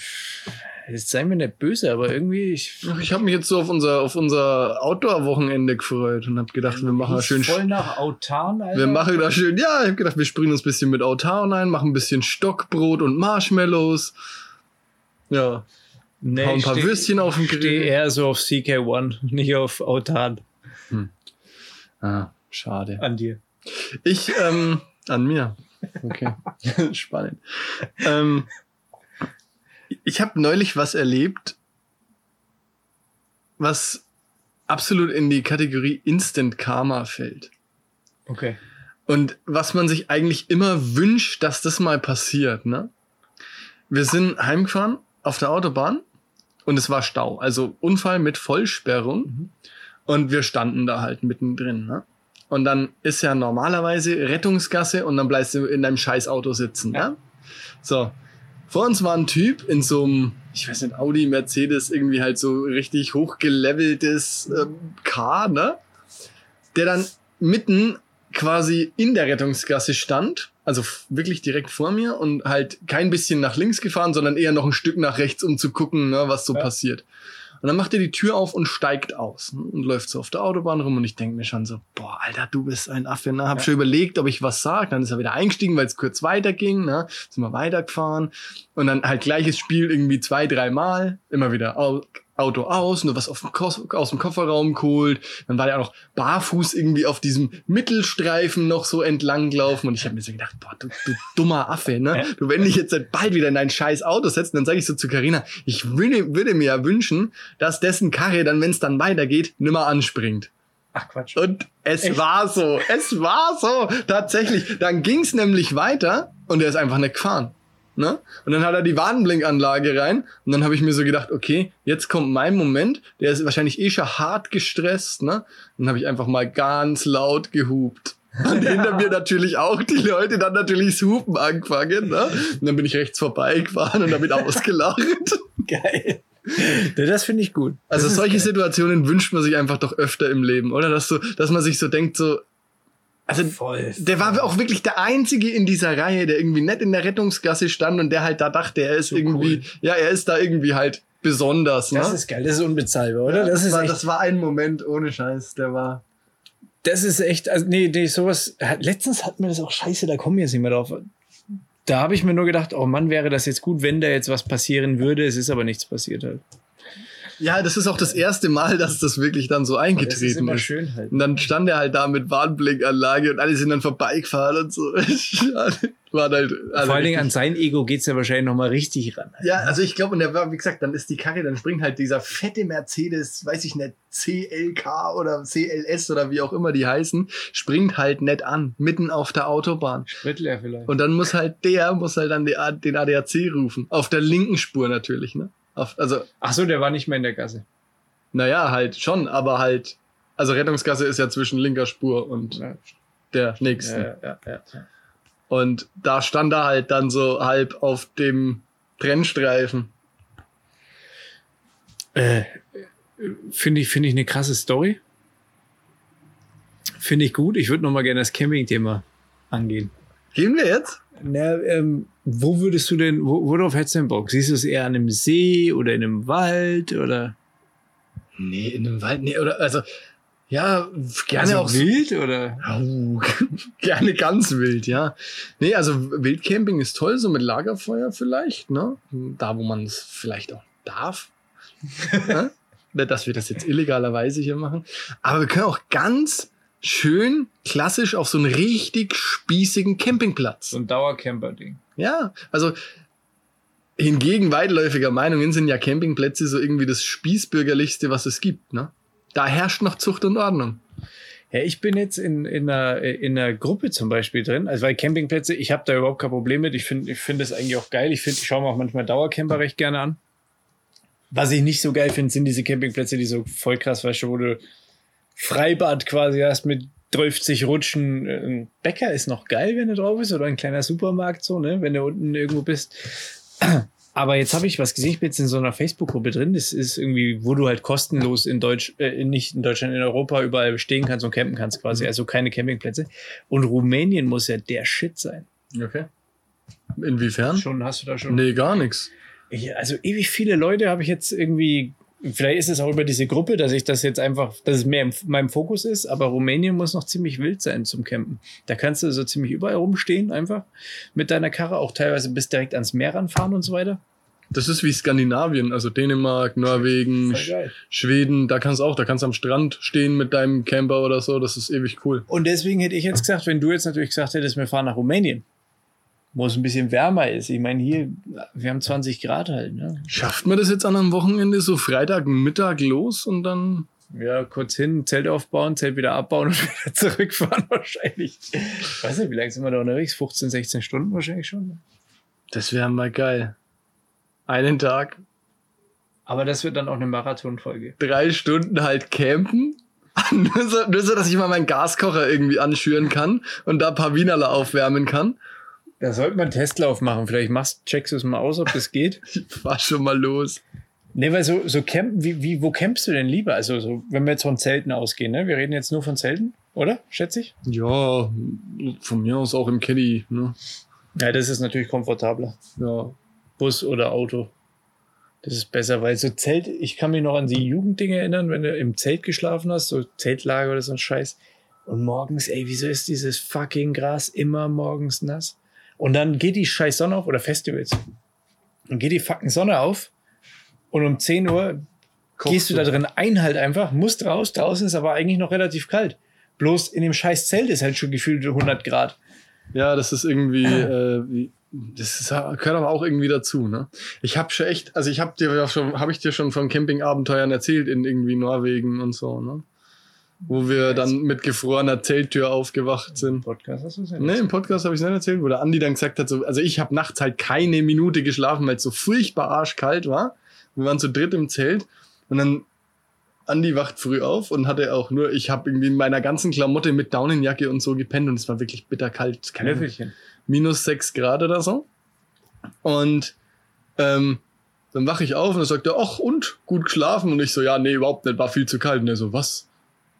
jetzt sei mir nicht böse, aber irgendwie, ich, Ach, ich habe mich jetzt so auf unser auf unser Outdoor-Wochenende gefreut und habe gedacht, wir machen da schön. voll nach Autan, Alter. Wir machen da schön. Ja, ich habe gedacht, wir springen uns ein bisschen mit Autan ein, machen ein bisschen Stockbrot und Marshmallows. Ja, nee, ein ich paar steh- Würstchen auf den Ich stehe Grill. eher so auf CK1, <laughs> nicht auf Autan Ah, schade. an dir. Ich, ähm, an mir. Okay. <laughs> Spannend. Ähm, ich habe neulich was erlebt, was absolut in die Kategorie Instant Karma fällt. Okay. Und was man sich eigentlich immer wünscht, dass das mal passiert, ne? Wir sind heimgefahren auf der Autobahn und es war Stau, also Unfall mit Vollsperrung und wir standen da halt mittendrin, ne? Und dann ist ja normalerweise Rettungsgasse und dann bleibst du in deinem Scheißauto sitzen, Ja. ne? So. Vor uns war ein Typ in so einem, ich weiß nicht, Audi, Mercedes, irgendwie halt so richtig hochgeleveltes ähm, Car, ne? Der dann mitten quasi in der Rettungsgasse stand, also wirklich direkt vor mir und halt kein bisschen nach links gefahren, sondern eher noch ein Stück nach rechts, um zu gucken, ne, was so Ja. passiert. Und dann macht er die Tür auf und steigt aus ne, und läuft so auf der Autobahn rum und ich denke mir schon so, boah, Alter, du bist ein Affe, ne? Hab Ja. schon überlegt, ob ich was sag. Dann ist er wieder eingestiegen, weil es kurz weiterging, ne? Sind wir weitergefahren und dann halt gleiches Spiel irgendwie zwei, dreimal, immer wieder au Auto aus, nur was auf dem Kos aus dem Kofferraum geholt. Dann war der auch noch barfuß irgendwie auf diesem Mittelstreifen noch so entlang gelaufen und ich habe mir so gedacht, boah, du, du dummer Affe, ne? Du, wenn dich jetzt bald wieder in dein scheiß Auto setzt, dann sage ich so zu Carina, ich würde, würde mir ja wünschen, dass dessen Karre dann, wenn es dann weitergeht, nimmer anspringt. Ach Quatsch. Und es Echt? war so, es war so, tatsächlich. Dann ging's nämlich weiter und er ist einfach nicht gefahren. Ne? Und dann hat er die Warnblinkanlage rein und dann habe ich mir so gedacht, okay, jetzt kommt mein Moment, der ist wahrscheinlich eh schon hart gestresst, ne? Dann habe ich einfach mal ganz laut gehupt. Und <laughs> hinter mir natürlich auch die Leute dann natürlich das Hupen angefangen, ne? Und dann bin ich rechts vorbeigefahren und damit ausgelacht. <laughs> Geil. Das finde ich gut. Also solche. Situationen wünscht man sich einfach doch öfter im Leben, oder? Dass so, dass man sich so denkt, so, also voll. der war auch wirklich der einzige in dieser Reihe, der irgendwie nicht in der Rettungsgasse stand und der halt da dachte, er ist So irgendwie, cool. ja, er ist da irgendwie halt besonders, ne? Das ist geil, das ist unbezahlbar, oder? Ja, das, ist war, das war ein Moment ohne Scheiß, der war. Das ist echt, also nee, nee, sowas. Letztens hat mir das auch scheiße, da kommen wir jetzt nicht mehr drauf. Da habe ich mir nur gedacht, oh Mann, wäre das jetzt gut, wenn da jetzt was passieren würde. Es ist aber nichts passiert halt. Ja, das ist auch das erste Mal, dass das wirklich dann so eingetreten ist. Immer ist. Schön halt. Und dann stand er halt da mit Warnblinkanlage und alle sind dann vorbeigefahren und so. <laughs> War halt Vor allen Dingen an sein Ego geht's ja wahrscheinlich nochmal richtig ran. Ja, also ich glaube, und der war, wie gesagt, dann ist die Karre, dann springt halt dieser fette Mercedes, weiß ich nicht, CLK oder CLS oder wie auch immer die heißen, springt halt nett an, mitten auf der Autobahn. Spritleer vielleicht. Und dann muss halt der, muss halt dann den ADAC rufen. Auf der linken Spur natürlich, ne? Auf, also, Ach so, der war nicht mehr in der Gasse. Naja, halt schon, aber halt, also Rettungsgasse ist ja zwischen linker Spur und ja. der nächsten. Ja, ja, ja, ja. Und da stand er halt dann so halb auf dem Trennstreifen. Äh, Finde ich, finde ich eine krasse Story. Finde ich gut. Ich würde noch mal gerne das Camping-Thema angehen. Gehen wir jetzt? Na, ähm, wo würdest du denn, wo, worauf hättest du denn Bock? Siehst du es eher an einem See oder in einem Wald oder? Nee, in einem Wald, nee, oder, also, ja, gerne also auch. wild oder? Oh, <laughs> gerne ganz wild, ja. Nee, also Wildcamping ist toll, so mit Lagerfeuer vielleicht, ne? Da, wo man es vielleicht auch darf. ja? <laughs> Dass wir das jetzt illegalerweise hier machen. Aber wir können auch ganz schön klassisch auf so einen richtig spießigen Campingplatz. So ein Dauercamper-Ding. Ja, also hingegen weitläufiger Meinungen sind ja Campingplätze so irgendwie das Spießbürgerlichste, was es gibt. Ne? Da herrscht noch Zucht und Ordnung. Ja, ich bin jetzt in, in, einer, in einer Gruppe zum Beispiel drin. Also weil Campingplätze, ich habe da überhaupt kein Problem mit. Ich finde ich finde das eigentlich auch geil. Ich ich schaue mir auch manchmal Dauercamper recht gerne an. Was ich nicht so geil finde, sind diese Campingplätze, die so voll krass, weißt du, wo du Freibad quasi hast mit 30 Rutschen. Ein Bäcker ist noch geil, wenn du drauf bist, oder ein kleiner Supermarkt so, ne, wenn du unten irgendwo bist. <clears throat> Aber jetzt habe ich was gesehen, ich bin jetzt in so einer Facebook-Gruppe drin. Das ist irgendwie, wo du halt kostenlos in Deutsch, äh, nicht in Deutschland, in Europa überall stehen kannst und campen kannst quasi. Mhm. Also keine Campingplätze. Und Rumänien muss ja der Shit sein. Okay. Inwiefern? Schon, hast du da schon? Nee, gar nichts. Also ewig viele Leute habe ich jetzt irgendwie Vielleicht ist es auch über diese Gruppe, dass ich das jetzt einfach, dass es mehr in meinem Fokus ist, aber Rumänien muss noch ziemlich wild sein zum Campen. Da kannst du so ziemlich überall rumstehen, einfach mit deiner Karre, auch teilweise bis direkt ans Meer ranfahren und so weiter. Das ist wie Skandinavien, also Dänemark, Norwegen, Schweden, da kannst du auch, da kannst du am Strand stehen mit deinem Camper oder so, das ist ewig cool. Und deswegen hätte ich jetzt gesagt, wenn du jetzt natürlich gesagt hättest, wir fahren nach Rumänien, wo es ein bisschen wärmer ist. Ich meine, hier, wir haben 20 Grad halt. Ne? Schafft man das jetzt an einem Wochenende so Freitagmittag los und dann. Ja, kurz hin, Zelt aufbauen, Zelt wieder abbauen und <laughs> wieder zurückfahren wahrscheinlich. Ich weiß nicht, wie lange sind wir da unterwegs? 15, 16 Stunden wahrscheinlich schon. Das wäre mal geil. Einen Tag. Aber das wird dann auch eine Marathonfolge. Drei Stunden halt campen. <laughs> nur, so, nur so, dass ich mal meinen Gaskocher irgendwie anschüren kann und da ein paar Wienerler aufwärmen kann. Da sollte man einen Testlauf machen. Vielleicht machst, checkst du es mal aus, ob das geht. <laughs> fahr schon mal los. Nee, weil so, so campen, wie, wie, wo campst du denn lieber? Also, so, wenn wir jetzt von Zelten ausgehen, ne? Wir reden jetzt nur von Zelten, oder? Schätze ich? Ja, von mir aus auch im Caddy, ne? Ja, das ist natürlich komfortabler. Ja. Bus oder Auto. Das ist besser, weil so Zelt, ich kann mich noch an die Jugenddinge erinnern, wenn du im Zelt geschlafen hast, so Zeltlager oder so ein Scheiß. Und morgens, ey, wieso ist dieses fucking Gras immer morgens nass? Und dann geht die scheiß Sonne auf, oder Festivals. Und geht die fucking Sonne auf. Und um 10 Uhr Kochst gehst du da drin ein halt einfach, musst raus. Draußen ist aber eigentlich noch relativ kalt. Bloß in dem scheiß Zelt ist halt schon gefühlt 100 Grad. Ja, das ist irgendwie, äh, das ist, gehört aber auch irgendwie dazu, ne? Ich habe schon echt, also ich habe dir ja schon, habe ich dir schon von Campingabenteuern erzählt in irgendwie Norwegen und so, ne? Wo wir dann mit gefrorener Zelttür aufgewacht sind. Podcast hast du ja Nee, im Podcast habe ich es nicht erzählt, wo der Andi dann gesagt hat, so, also ich habe nachts halt keine Minute geschlafen, weil es so furchtbar arschkalt war. Wir waren zu dritt im Zelt und dann Andi wacht früh auf und hatte auch nur, ich habe irgendwie in meiner ganzen Klamotte mit Daunenjacke und so gepennt und es war wirklich bitterkalt. Keine minus sechs Grad oder so. Und ähm, dann wache ich auf und er sagt er, ach und, gut geschlafen? Und ich so, ja, nee, überhaupt nicht, war viel zu kalt. Und er so, was?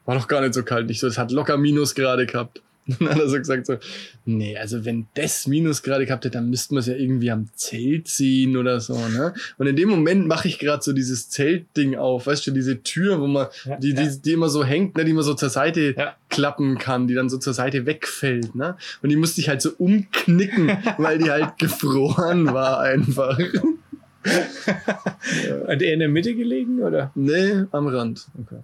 War doch gar nicht so kalt. Nicht so, es hat locker Minusgrade gehabt. <laughs> dann hat er so gesagt so, nee, also wenn das Minusgrade gehabt hätte, dann müssten wir es ja irgendwie am Zelt ziehen oder so, ne? Und in dem Moment mache ich gerade so dieses Zeltding auf, weißt du, diese Tür, wo man, Ja, die, die, ja. die immer so hängt, ne, die man so zur Seite Ja. klappen kann, die dann so zur Seite wegfällt, ne? Und die musste ich halt so umknicken, <laughs> weil die halt gefroren war einfach. <laughs> Hat er in der Mitte gelegen oder? Nee, am Rand. Okay.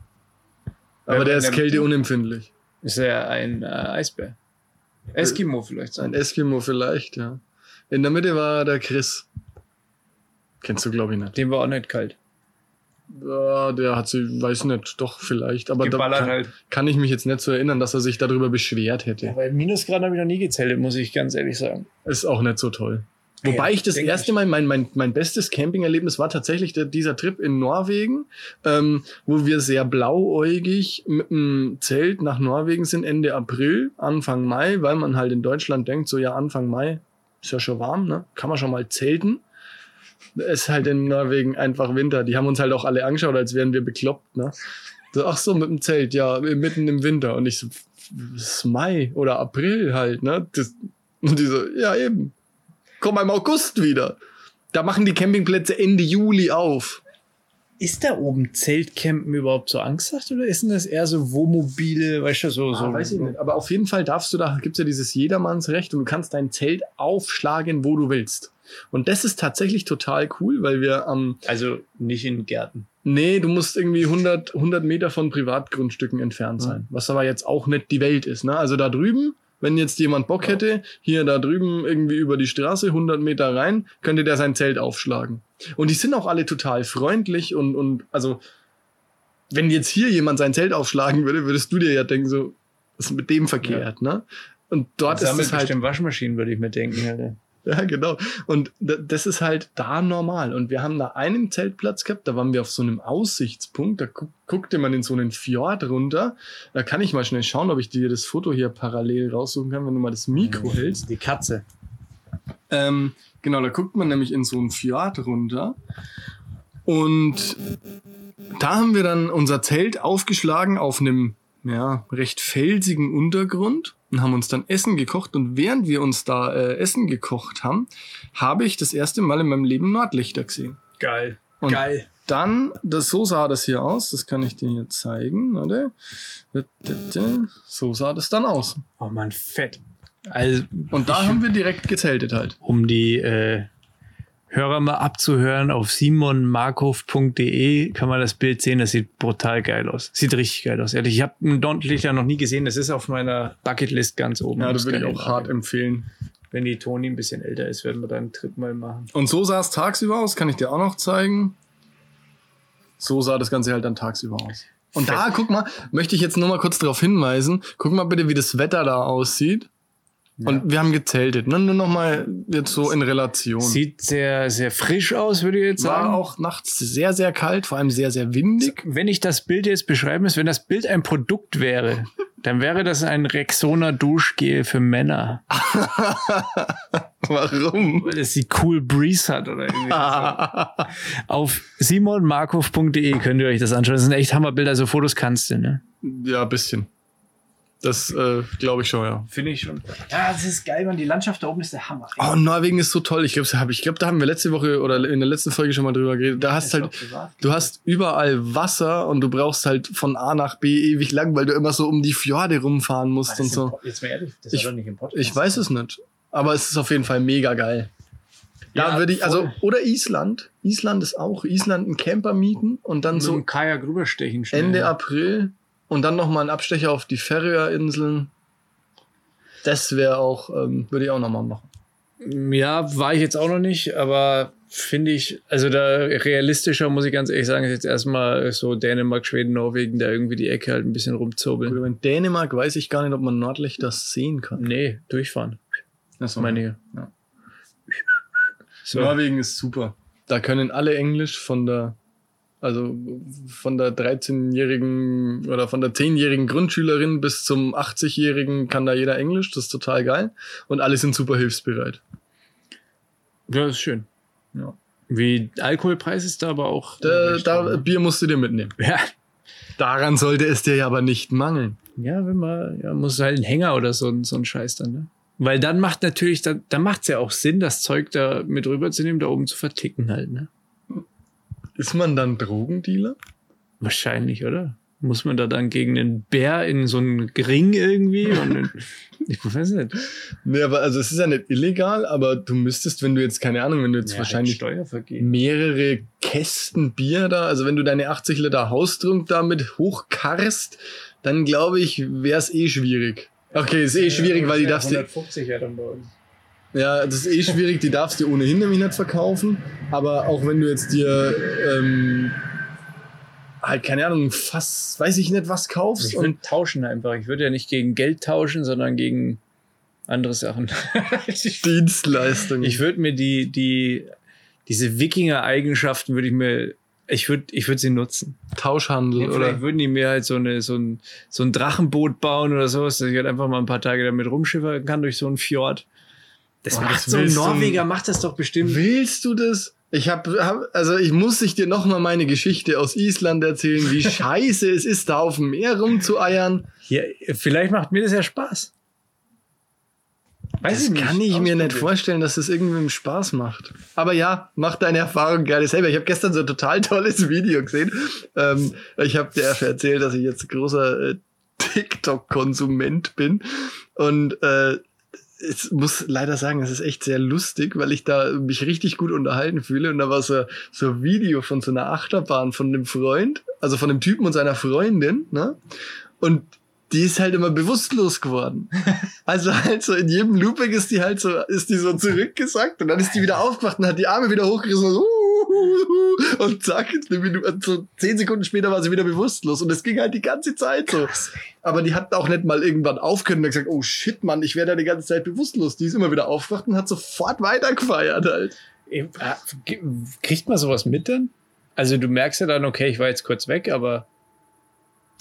Aber der ist kälteunempfindlich. Ist er ein äh, Eisbär? Eskimo vielleicht Ein sein. Eskimo vielleicht, ja. In der Mitte war der Chris. Kennst du, glaube ich, nicht. Dem war auch nicht kalt. Ja, der hat sie, weiß nicht, doch vielleicht. Aber da Geballert kann, halt. kann ich mich jetzt nicht so erinnern, dass er sich darüber beschwert hätte. Weil Minusgrad habe ich noch nie gezählt, muss ich ganz ehrlich sagen. Ist auch nicht so toll. Ja, Wobei ich das erste ich. Mal, mein, mein, mein bestes Campingerlebnis war tatsächlich der, dieser Trip in Norwegen, ähm, wo wir sehr blauäugig mit dem Zelt nach Norwegen sind, Ende April, Anfang Mai, weil man halt in Deutschland denkt, so ja, Anfang Mai ist ja schon warm, ne? Kann man schon mal zelten. Es ist halt in Norwegen einfach Winter. Die haben uns halt auch alle angeschaut, als wären wir bekloppt, ne? So, ach so, mit dem Zelt, ja, mitten im Winter. Und ich so, es ist Mai oder April halt, ne? Das, und die so, ja, eben. Komm im August wieder. Da machen die Campingplätze Ende Juli auf. Ist da oben Zeltcampen überhaupt so angesagt oder ist denn das eher so Wohnmobile, weißt du, so, so. Ah, weiß ich nicht. Aber auf jeden Fall darfst du, da gibt's ja dieses Jedermannsrecht und du kannst dein Zelt aufschlagen, wo du willst. Und das ist tatsächlich total cool, weil wir am, Also nicht in Gärten. nee, du musst irgendwie 100, 100 Meter von Privatgrundstücken entfernt sein. Was aber jetzt auch nicht die Welt ist, ne? Also da drüben, wenn jetzt jemand Bock hätte, hier da drüben irgendwie über die Straße 100 Meter rein, könnte der sein Zelt aufschlagen. Und die sind auch alle total freundlich und, und also, wenn jetzt hier jemand sein Zelt aufschlagen würde, würdest du dir ja denken, so, was ist mit dem verkehrt, ne? Und dort ist Sammelt es halt, Waschmaschinen, würde ich mir denken. Alter. <laughs> ja, genau. Und da- das ist halt da normal. Und wir haben da einen Zeltplatz gehabt, da waren wir auf so einem Aussichtspunkt, da gu guckte man in so einen Fjord runter. Da kann ich mal schnell schauen, ob ich dir das Foto hier parallel raussuchen kann, wenn du mal das Mikro hältst. Die Katze. Ähm, genau, da guckt man nämlich in so einen Fjord runter. Und da haben wir dann unser Zelt aufgeschlagen auf einem ja, recht felsigen Untergrund und haben uns dann Essen gekocht. Und während wir uns da äh, Essen gekocht haben, habe ich das erste Mal in meinem Leben Nordlichter gesehen. Geil. Und Geil. dann, das, so sah das hier aus, das kann ich dir hier zeigen, oder? So sah das dann aus. Oh man, fett. Also, Und da haben wir direkt gezeltet halt. um die äh, Hörer mal abzuhören, auf simonmarkov.de kann man das Bild sehen. Das sieht brutal geil aus. Sieht richtig geil aus. Ehrlich, ich habe ein Nordlichter noch nie gesehen. Das ist auf meiner Bucketlist ganz oben. Ja, Das würde ich auch hart sagen. empfehlen. Wenn die Toni ein bisschen älter ist, werden wir dann einen Trip mal machen. Und so sah es tagsüber aus, kann ich dir auch noch zeigen. So sah das Ganze halt dann tagsüber aus. Und da, guck mal, möchte ich jetzt nur mal kurz darauf hinweisen. Guck mal bitte, wie das Wetter da aussieht. Und wir haben gezeltet, ne? Nur noch mal jetzt so in Relation. Sieht sehr, sehr frisch aus, würde ich jetzt war sagen. auch nachts sehr, sehr kalt, vor allem sehr, sehr windig. Wenn ich das Bild jetzt beschreiben muss, wenn das Bild ein Produkt wäre, <laughs> dann wäre das ein Rexona Duschgel für Männer. <laughs> Warum? Weil es die Cool Breeze hat oder irgendwie. so. <laughs> Auf simonmarkov.de könnt ihr euch das anschauen. Das sind echt Hammerbilder. So Fotos kannst du, ne? ja, ein bisschen. Das äh, glaube ich schon, ja. Finde ich schon. Ja, das ist geil, man. Die Landschaft da oben ist der Hammer. Oh, Norwegen ist so toll. Ich glaube, hab, ich glaub, da haben wir letzte Woche oder in der letzten Folge schon mal drüber geredet. Da hast halt, du hast überall Wasser und du brauchst halt von A nach B ewig lang, weil du immer so um die Fjorde rumfahren musst und so. Jetzt mal ehrlich, das Ich- war doch nicht im Podcast. Ich weiß es nicht. Aber es ist auf jeden Fall mega geil. Da Ja, würde ich, also, voll. oder Island. Island ist auch. Island einen Camper mieten und dann so so Kajak rüberstechen schnell. Ende April und dann nochmal ein Abstecher auf die Färöerinseln. Das wäre auch, ähm, würde ich auch nochmal machen. Ja, war ich jetzt auch noch nicht, aber finde ich, also da realistischer muss ich ganz ehrlich sagen, ist jetzt erstmal so Dänemark, Schweden, Norwegen, da irgendwie die Ecke halt ein bisschen rumzurbeln. In Dänemark weiß ich gar nicht, ob man Nordlichter sehen kann. Nee, durchfahren, Das meine ich. Ja. So. Norwegen ist super. Da können alle Englisch von der, also von der 13-jährigen oder von der 10-jährigen Grundschülerin bis zum 80-jährigen kann da jeder Englisch. Das ist total geil. Und alle sind super hilfsbereit. Ja, ist schön. Ja. Wie Alkoholpreis ist da aber auch. Da, da ne? Bier musst du dir mitnehmen. ja, Daran sollte es dir ja aber nicht mangeln. Ja, wenn man, ja, muss halt ein Hänger oder so, ein- so ein Scheiß dann, ne? Weil dann macht natürlich, dann, dann macht es ja auch Sinn, das Zeug da mit rüberzunehmen, da oben zu verticken halt, ne? Ist man dann Drogendealer? Wahrscheinlich, oder? Muss man da dann gegen einen Bär in so einen Ring irgendwie? Und <laughs> ich weiß nicht. Nee, aber also es ist ja nicht illegal, aber du müsstest, wenn du jetzt, keine Ahnung, wenn du jetzt Ja, wahrscheinlich Steuervergehen. mehrere Kästen Bier da, also wenn du deine 80 Liter Haustrunk damit hochkarst, dann glaube ich, wäre es eh schwierig. Okay, ist eh schwierig, weil die darfst du, 150 ja dann bei uns. Ja, das ist eh schwierig, die darfst du ohnehin nämlich nicht verkaufen, aber auch wenn du jetzt dir, ähm, halt, keine Ahnung, fast, weiß ich nicht, was kaufst Ich und würde tauschen einfach. Ich würde ja nicht gegen Geld tauschen, sondern gegen andere Sachen. <laughs> Dienstleistungen. ich würde mir die, die, diese Wikinger-Eigenschaften würde ich mir, ich würde, ich würde sie nutzen. Tauschhandel, Vielleicht oder? würden die mir halt so, eine, so, ein, so ein Drachenboot bauen oder sowas, dass ich halt einfach mal ein paar Tage damit rumschiffern kann durch so einen Fjord. Das Oh, macht so ein willst du- Norweger, macht das doch bestimmt. Willst du das? Ich hab, hab also ich muss ich dir noch mal meine Geschichte aus Island erzählen, wie <laughs> scheiße es ist, da auf dem Meer rumzueiern. Ja, vielleicht macht mir das ja Spaß. Weiß Das ich nicht. kann ich mir nicht vorstellen, dass das irgendwem Spaß macht. Aber ja, mach deine Erfahrung gerne selber. Ich habe gestern so ein total tolles Video gesehen. Ähm, ich habe dir erzählt, dass ich jetzt großer äh, TikTok-Konsument bin. Und äh, ich muss leider sagen, es ist echt sehr lustig, weil ich da mich richtig gut unterhalten fühle. Und da war so, so ein Video von so einer Achterbahn von einem Freund, also von dem Typen und seiner Freundin, ne? Und die ist halt immer bewusstlos geworden. <laughs> Also halt so in jedem Looping ist die halt so, ist die so zurückgesackt und dann ist die wieder aufgewacht und hat die Arme wieder hochgerissen und, so, uh, <laughs> und zack, eine Minute, so zehn Sekunden später war sie wieder bewusstlos und es ging halt die ganze Zeit so. Aber die hat auch nicht mal irgendwann aufgehört und gesagt, oh shit, Mann, ich werde ja die ganze Zeit bewusstlos. Die ist immer wieder aufgewacht und hat sofort weitergefeiert halt. Äh, Kriegt man sowas mit dann? Also du merkst ja dann, okay, ich war jetzt kurz weg, aber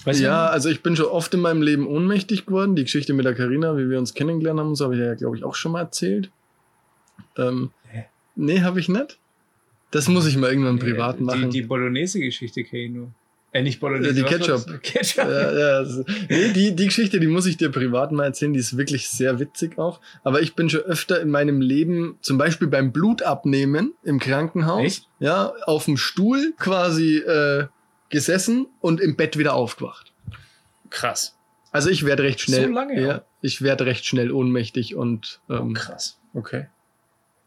weißt ja, also ich bin schon oft in meinem Leben ohnmächtig geworden. Die Geschichte mit der Karina, wie wir uns kennengelernt haben, so habe ich ja, glaube ich, auch schon mal erzählt. Ähm, Hä? nee, habe ich nicht. Das muss ich mal irgendwann privat die, machen. Die, die Bolognese-Geschichte kenne ich nur. Äh, nicht Bolognese. Ja, die was war Ketchup. Ketchup. ja, ja, das- nee, die, die Geschichte, die muss ich dir privat mal erzählen, die ist wirklich sehr witzig auch. Aber ich bin schon öfter in meinem Leben, zum Beispiel beim Blutabnehmen im Krankenhaus, Echt? ja, auf dem Stuhl quasi äh, gesessen und im Bett wieder aufgewacht. Krass. Also ich werde recht schnell, So lange ja, ich werde recht schnell ohnmächtig und ähm, Krass. Okay.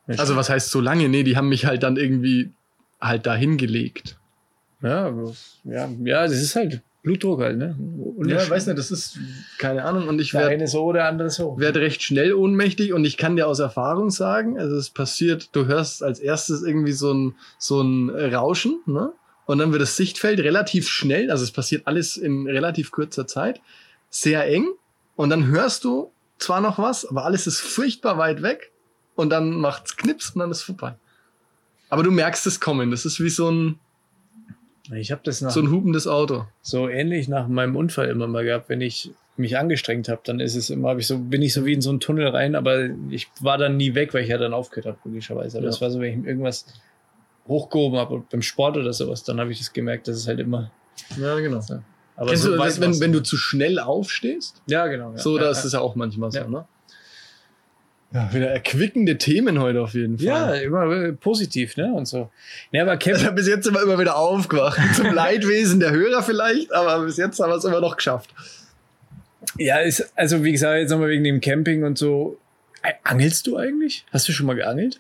also was heißt so lange? Nee, die haben mich halt dann irgendwie halt dahin gelegt. Ja, ja, ja, das ist halt Blutdruck halt, ne? Ja, weiß nicht, das ist keine Ahnung und ich werde eine so, der andere so. werde recht schnell ohnmächtig und ich kann dir aus Erfahrung sagen, also es passiert, du hörst als erstes irgendwie so ein, so ein Rauschen, ne? Und dann wird das Sichtfeld relativ schnell, also es passiert alles in relativ kurzer Zeit, sehr eng und dann hörst du zwar noch was, aber alles ist furchtbar weit weg und dann macht's Knips und dann ist vorbei. Aber du merkst es kommen, das ist wie so ein, Ich habe das nach, so ein hupendes Auto. so ähnlich nach meinem Unfall immer mal gehabt, wenn ich mich angestrengt habe, dann ist es immer, hab ich so, bin ich so wie in so einen Tunnel rein, aber ich war dann nie weg, weil ich ja dann aufgehört habe, logischerweise. Aber Ja. das war so, wenn ich irgendwas hochgehoben habe beim Sport oder sowas, dann habe ich das gemerkt, dass es halt immer. Ja, genau. Aber Kennst so du das, wenn, wenn du zu schnell aufstehst? ja, genau. Ja. So, ja, das ja. ist ja auch manchmal so, Ja. ne? Ja, wieder erquickende Themen heute auf jeden Fall. Ja, immer positiv, ne? Und so. Ne, aber Kevin, Also bis jetzt wir immer wieder aufgewacht. <laughs> Zum Leidwesen der Hörer vielleicht, aber bis jetzt haben wir es immer noch geschafft. ja, ist, also wie gesagt, jetzt nochmal wegen dem Camping und so. Äh, Angelst du eigentlich? Hast du schon mal geangelt?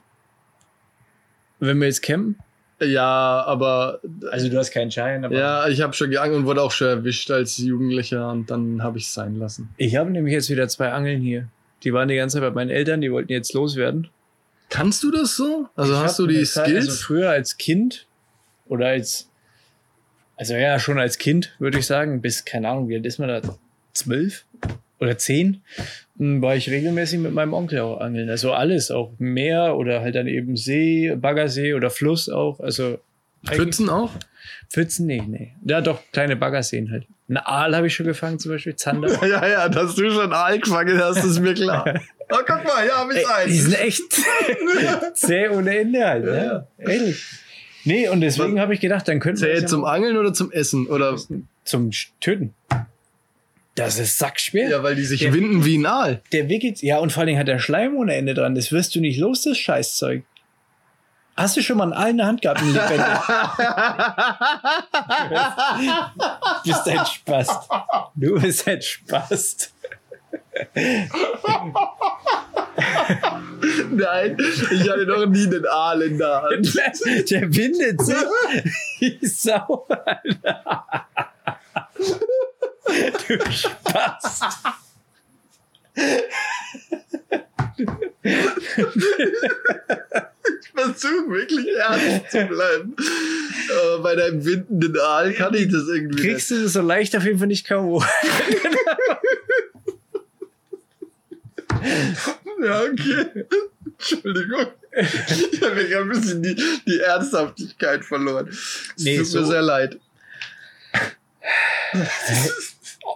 Wenn wir jetzt campen? Ja, aber Also du hast keinen Schein, aber. ja, ich habe schon geangelt und wurde auch schon erwischt als Jugendlicher und dann habe ich es sein lassen. Ich habe nämlich jetzt wieder zwei Angeln hier. Die waren die ganze Zeit bei meinen Eltern, die wollten jetzt loswerden. Kannst du das so? Also Ich hast du die Zeit- Skills? Also früher als Kind oder als, also ja, schon als Kind, würde ich sagen, bis, keine Ahnung, wie alt ist man da? Zwölf oder zehn? Hm, War ich regelmäßig mit meinem Onkel auch angeln. Also alles, auch Meer oder halt dann eben See, Baggersee oder Fluss auch. Also Pfützen auch? Pfützen, nee, nee. Ja, doch, kleine Baggerseen halt. Ein Aal habe ich schon gefangen, zum Beispiel, Zander. <laughs> Ja, ja, dass du schon Aal gefangen hast, ist mir klar. <laughs> oh, guck mal, ja, hab ich Ey, die sind echt <laughs> zäh ohne Ende halt. Ne? Ehrlich. Nee, und deswegen habe ich gedacht, dann könnten wir das ja zum Angeln oder zum Essen? Oder zum Töten. Das ist sackschwer. Ja, weil die sich Der- winden wie ein Aal. Der wickelt, ja, und vor allen Dingen hat der Schleim ohne Ende dran. Das wirst du nicht los, das Scheißzeug. Hast du schon mal einen Aal in der Hand gehabt? Ein lebendig? <laughs> Du bist ein Spast. Du bist ein Spast. Nein, ich hatte noch nie einen Aal in der Hand. <laughs> Der windet sich <laughs> wie Sau, Alter. Du Spast. Ich versuche wirklich ernst zu bleiben. Aber bei deinem windenden Aal kann ich das irgendwie Kriegst du das so leicht auf jeden Fall nicht K.O. <laughs> Ja, okay. Entschuldigung. Ich habe ein bisschen die, die Ernsthaftigkeit verloren. Es Nee, tut so- mir sehr leid.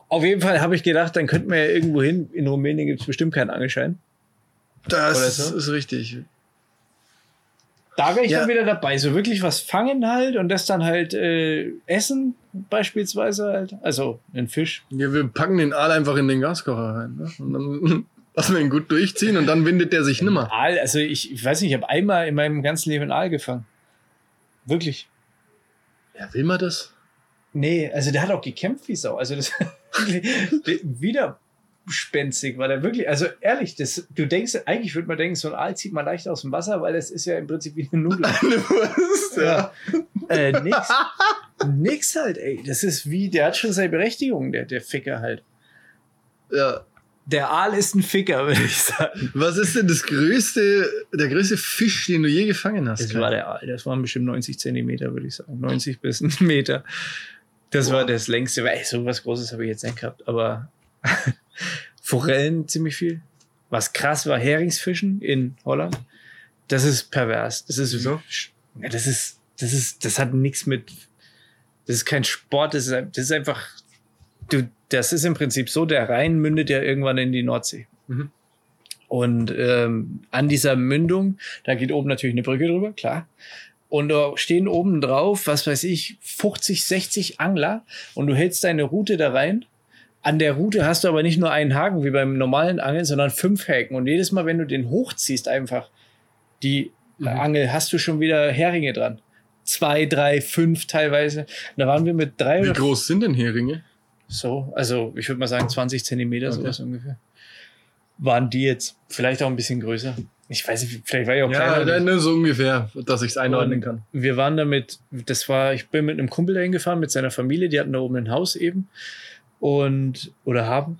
Auf jeden Fall habe ich gedacht, dann könnten wir ja irgendwo hin. In Rumänien gibt es bestimmt keinen Angelschein. Das so? ist richtig. Da wäre ich Ja. dann wieder dabei. So wirklich was fangen halt und das dann halt äh, essen, beispielsweise halt. Also einen Fisch. Ja, wir packen den Aal einfach in den Gaskocher rein. Ne? Und dann <laughs> lassen wir ihn gut durchziehen und dann windet der sich nimmer. Aal, also ich, ich weiß nicht, ich habe einmal in meinem ganzen Leben einen Aal gefangen. Wirklich. Ja, will man das? Nee, also der hat auch gekämpft wie Sau. Also das <laughs> widerspenstig war der wirklich. Also ehrlich, das, du denkst, eigentlich würde man denken, so ein Aal zieht man leicht aus dem Wasser, weil das ist ja im Prinzip wie eine Nudel. <laughs> Eine Wurst, ja. äh, nix. nix halt, ey. Das ist wie, der hat schon seine Berechtigung, der, der Ficker halt. ja. Der Aal ist ein Ficker, würde ich sagen. Was ist denn das größte, der größte Fisch, den du je gefangen hast? Das Kai? war der Aal. Das waren bestimmt 90 Zentimeter, würde ich sagen. 90 bis ein Meter. Das war das längste. Weil, so was Großes habe ich jetzt nicht gehabt. Aber <laughs> Forellen ziemlich viel. Was krass war, Heringsfischen in Holland. Das ist pervers. Das ist, Wieso? ja, das ist, das ist, das hat nichts mit, das ist kein Sport. Das ist, das ist einfach, du, das ist im Prinzip so, der Rhein mündet ja irgendwann in die Nordsee. Mhm. Und ähm, an dieser Mündung, da geht oben natürlich eine Brücke drüber, klar. Und da stehen oben drauf, was weiß ich, 50, 60 Angler und du hältst deine Route da rein. An der Route hast du aber nicht nur einen Haken wie beim normalen Angeln, sondern fünf Haken. Und jedes Mal, wenn du den hochziehst, einfach die Mhm. Angel, hast du schon wieder Heringe dran. Zwei, drei, fünf teilweise. Und da waren wir mit drei Wie groß sind denn Heringe? so, also ich würde mal sagen 20 Zentimeter, Okay. sowas ungefähr. Waren die jetzt vielleicht auch ein bisschen größer? Ich weiß nicht, vielleicht war ich auch Ja, kleiner. dann nur so ungefähr, dass ich es einordnen kann. Wir waren damit, das war, ich bin mit einem Kumpel dahin gefahren, mit seiner Familie, die hatten da oben ein Haus eben. Und, oder haben.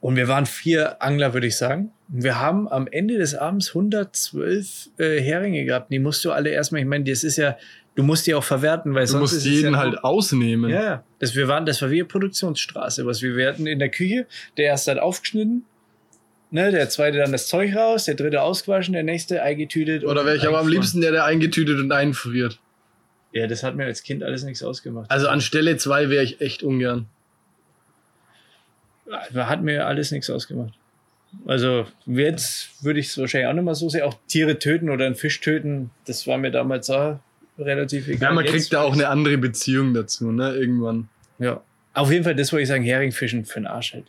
Und wir waren vier Angler, würde ich sagen. Und wir haben am Ende des Abends 112 äh, Heringe gehabt. Die musst du alle erstmal, ich meine, das ist ja, du musst die auch verwerten, weil Du sonst musst ist es jeden ja halt ausnehmen. ja, ja. Das, wir waren, das war wie eine Produktionsstraße. Was wir, wir hatten in der Küche, der erste hat aufgeschnitten, ne, der zweite dann das Zeug raus, der dritte ausgewaschen, der nächste eingetütet. Oder wäre ich aber am liebsten der, der eingetütet und einfriert. Ja, das hat mir als Kind alles nichts ausgemacht. Also an Stelle zwei wäre ich echt ungern. Hat mir alles nichts ausgemacht. Also jetzt würde ich es wahrscheinlich auch nicht mal so sehen. Auch Tiere töten oder einen Fisch töten, das war mir damals auch relativ egal. Ja, man Jetzt kriegt da auch eine andere Beziehung dazu, ne? Irgendwann. Ja. Auf jeden Fall, das wollte ich sagen, Heringfischen für den Arsch halt.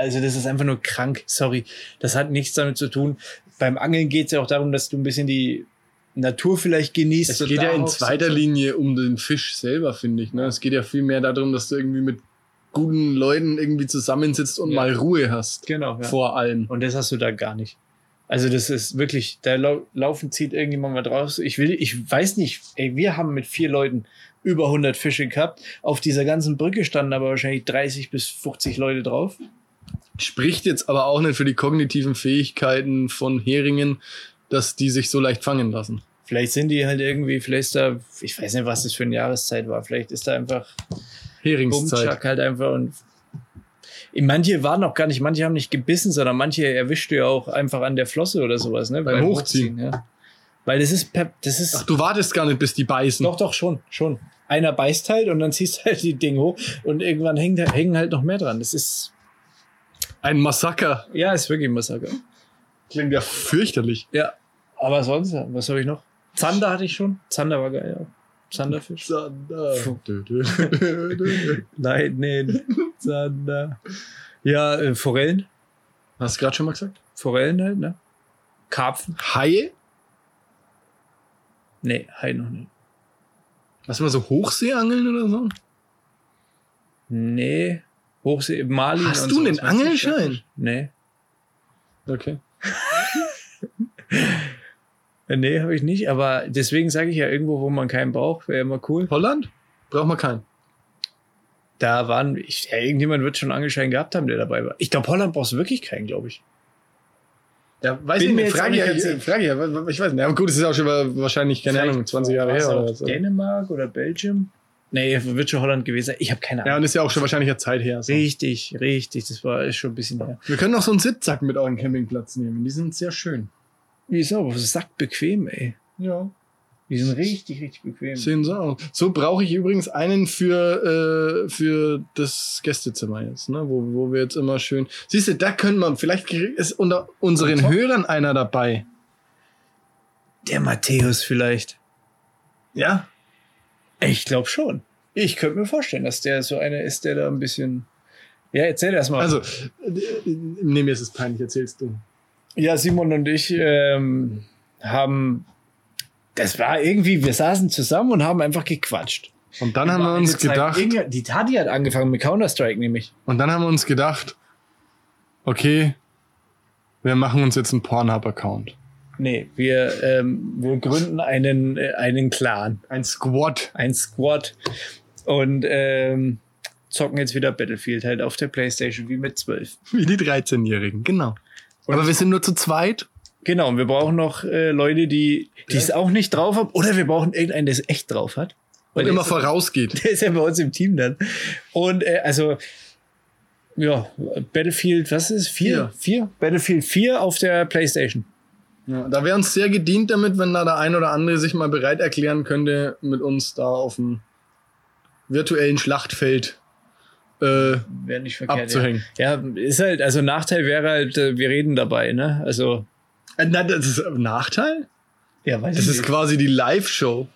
Also das ist einfach nur krank, sorry. Das hat nichts damit zu tun. Beim Angeln geht es ja auch darum, dass du ein bisschen die Natur vielleicht genießt. Es geht ja in zweiter so- Linie um den Fisch selber, finde ich. Ne? Es geht ja viel mehr darum, dass du irgendwie mit guten Leuten irgendwie zusammensitzt und Ja. mal Ruhe hast. Genau, ja. Vor allem. Und das hast du da gar nicht. Also das ist wirklich, da lau laufen zieht irgendjemand mal draus. Ich will, ich weiß nicht, ey, wir haben mit vier Leuten über 100 Fische gehabt. Auf dieser ganzen Brücke standen aber wahrscheinlich 30 bis 50 Leute drauf. Spricht jetzt aber auch nicht für die kognitiven Fähigkeiten von Heringen, dass die sich so leicht fangen lassen. Vielleicht sind die halt irgendwie, vielleicht ist da, ich weiß nicht, was das für eine Jahreszeit war. Vielleicht ist da einfach Heringszeit. Bumchuck halt einfach und manche waren auch gar nicht, manche haben nicht gebissen, sondern manche erwischt du ja auch einfach an der Flosse oder sowas, ne? Beim Hochziehen. ja. Weil das ist, das ist, Ach, du wartest gar nicht, bis die beißen. doch, doch, schon, schon. Einer beißt halt und dann ziehst du halt die Dinge hoch und irgendwann hängen, hängen halt noch mehr dran. Das ist, Ein Massaker. ja, ist wirklich ein Massaker. Klingt ja fürchterlich. Ja. Aber sonst, was habe ich noch? Zander hatte ich schon. Zander war geil, ja. Zanderfisch? Sander. Lightning. Zander. Ja, äh, Forellen. Hast du gerade schon mal gesagt? Forellen halt, ne? Karpfen. Haie? Nee, Hai noch nicht. Hast du mal so Hochseeangeln oder so? Nee. Hochsee, Mali. Hast du einen Angelschein? Nee. Okay. <laughs> Nee, habe ich nicht, aber deswegen sage ich ja irgendwo, wo man keinen braucht, wäre immer cool. Holland? Braucht man keinen. Da waren, ich, ja, irgendjemand wird schon einen Angelschein gehabt haben, der dabei war. Ich glaube, Holland brauchst du wirklich keinen, glaube ich. Ja, weiß Bin ich nicht. jetzt Frage auch ich, frage ich. Ich weiß nicht. Aber gut, es ist auch schon wahrscheinlich, keine Ahnung, 20 Jahre her oder so. Dänemark oder Belgium? Nee, wird schon Holland gewesen sein. Ich habe keine Ja, Ahnung. und ist ja auch schon wahrscheinlich eine Zeit her. So. Richtig, richtig. Das war ist schon ein bisschen her. Wir können noch so einen Sitzsack mit euren Campingplatz nehmen. Die sind sehr schön. Wieso? Aber es sagt bequem, ey. Ja. Die sind richtig, richtig bequem. Sehen so aus. So brauche ich übrigens einen für, äh, für das Gästezimmer jetzt, ne? wo, wo wir jetzt immer schön. Siehst du, da können wir, vielleicht ist unter unseren. Hörern einer dabei. Der Matthäus vielleicht. Ja? Ich glaube schon. Ich könnte mir vorstellen, dass der so einer ist, der da ein bisschen. Ja, erzähl erst mal. Also, nee, mir ist es peinlich, erzählst du. Ja, Simon und ich ähm, haben. Das war irgendwie, wir saßen zusammen und haben einfach gequatscht. Und dann haben wir uns gedacht, Die Tati hat angefangen mit Counter-Strike nämlich. und dann haben wir uns gedacht, okay, wir machen uns jetzt einen Pornhub-Account. Nee, wir, ähm, wir gründen einen, äh, einen Clan, Ein Squad. ein Squad und ähm, zocken jetzt wieder Battlefield halt auf der Playstation wie mit 12. <laughs> Wie die 13-Jährigen, genau. Aber wir sind nur zu zweit. Genau, und wir brauchen noch äh, Leute, die die es auch nicht drauf haben. Oder wir brauchen irgendeinen, der es echt drauf hat. Und der immer vorausgeht. <laughs> Der ist ja bei uns im Team dann. Und äh, also, ja, Battlefield, was ist es? Vier? Vier? Battlefield 4 auf der Playstation. Ja, da wäre uns sehr gedient damit, wenn da der ein oder andere sich mal bereit erklären könnte, mit uns da auf dem virtuellen Schlachtfeld äh, Wäre nicht verkehrt. abzuhängen. Ja. ja, ist halt, also Nachteil wäre halt, äh, wir reden dabei, ne? Also, Äh, Na, das ist ein Nachteil? ja, weiß Das ist quasi die Live-Show.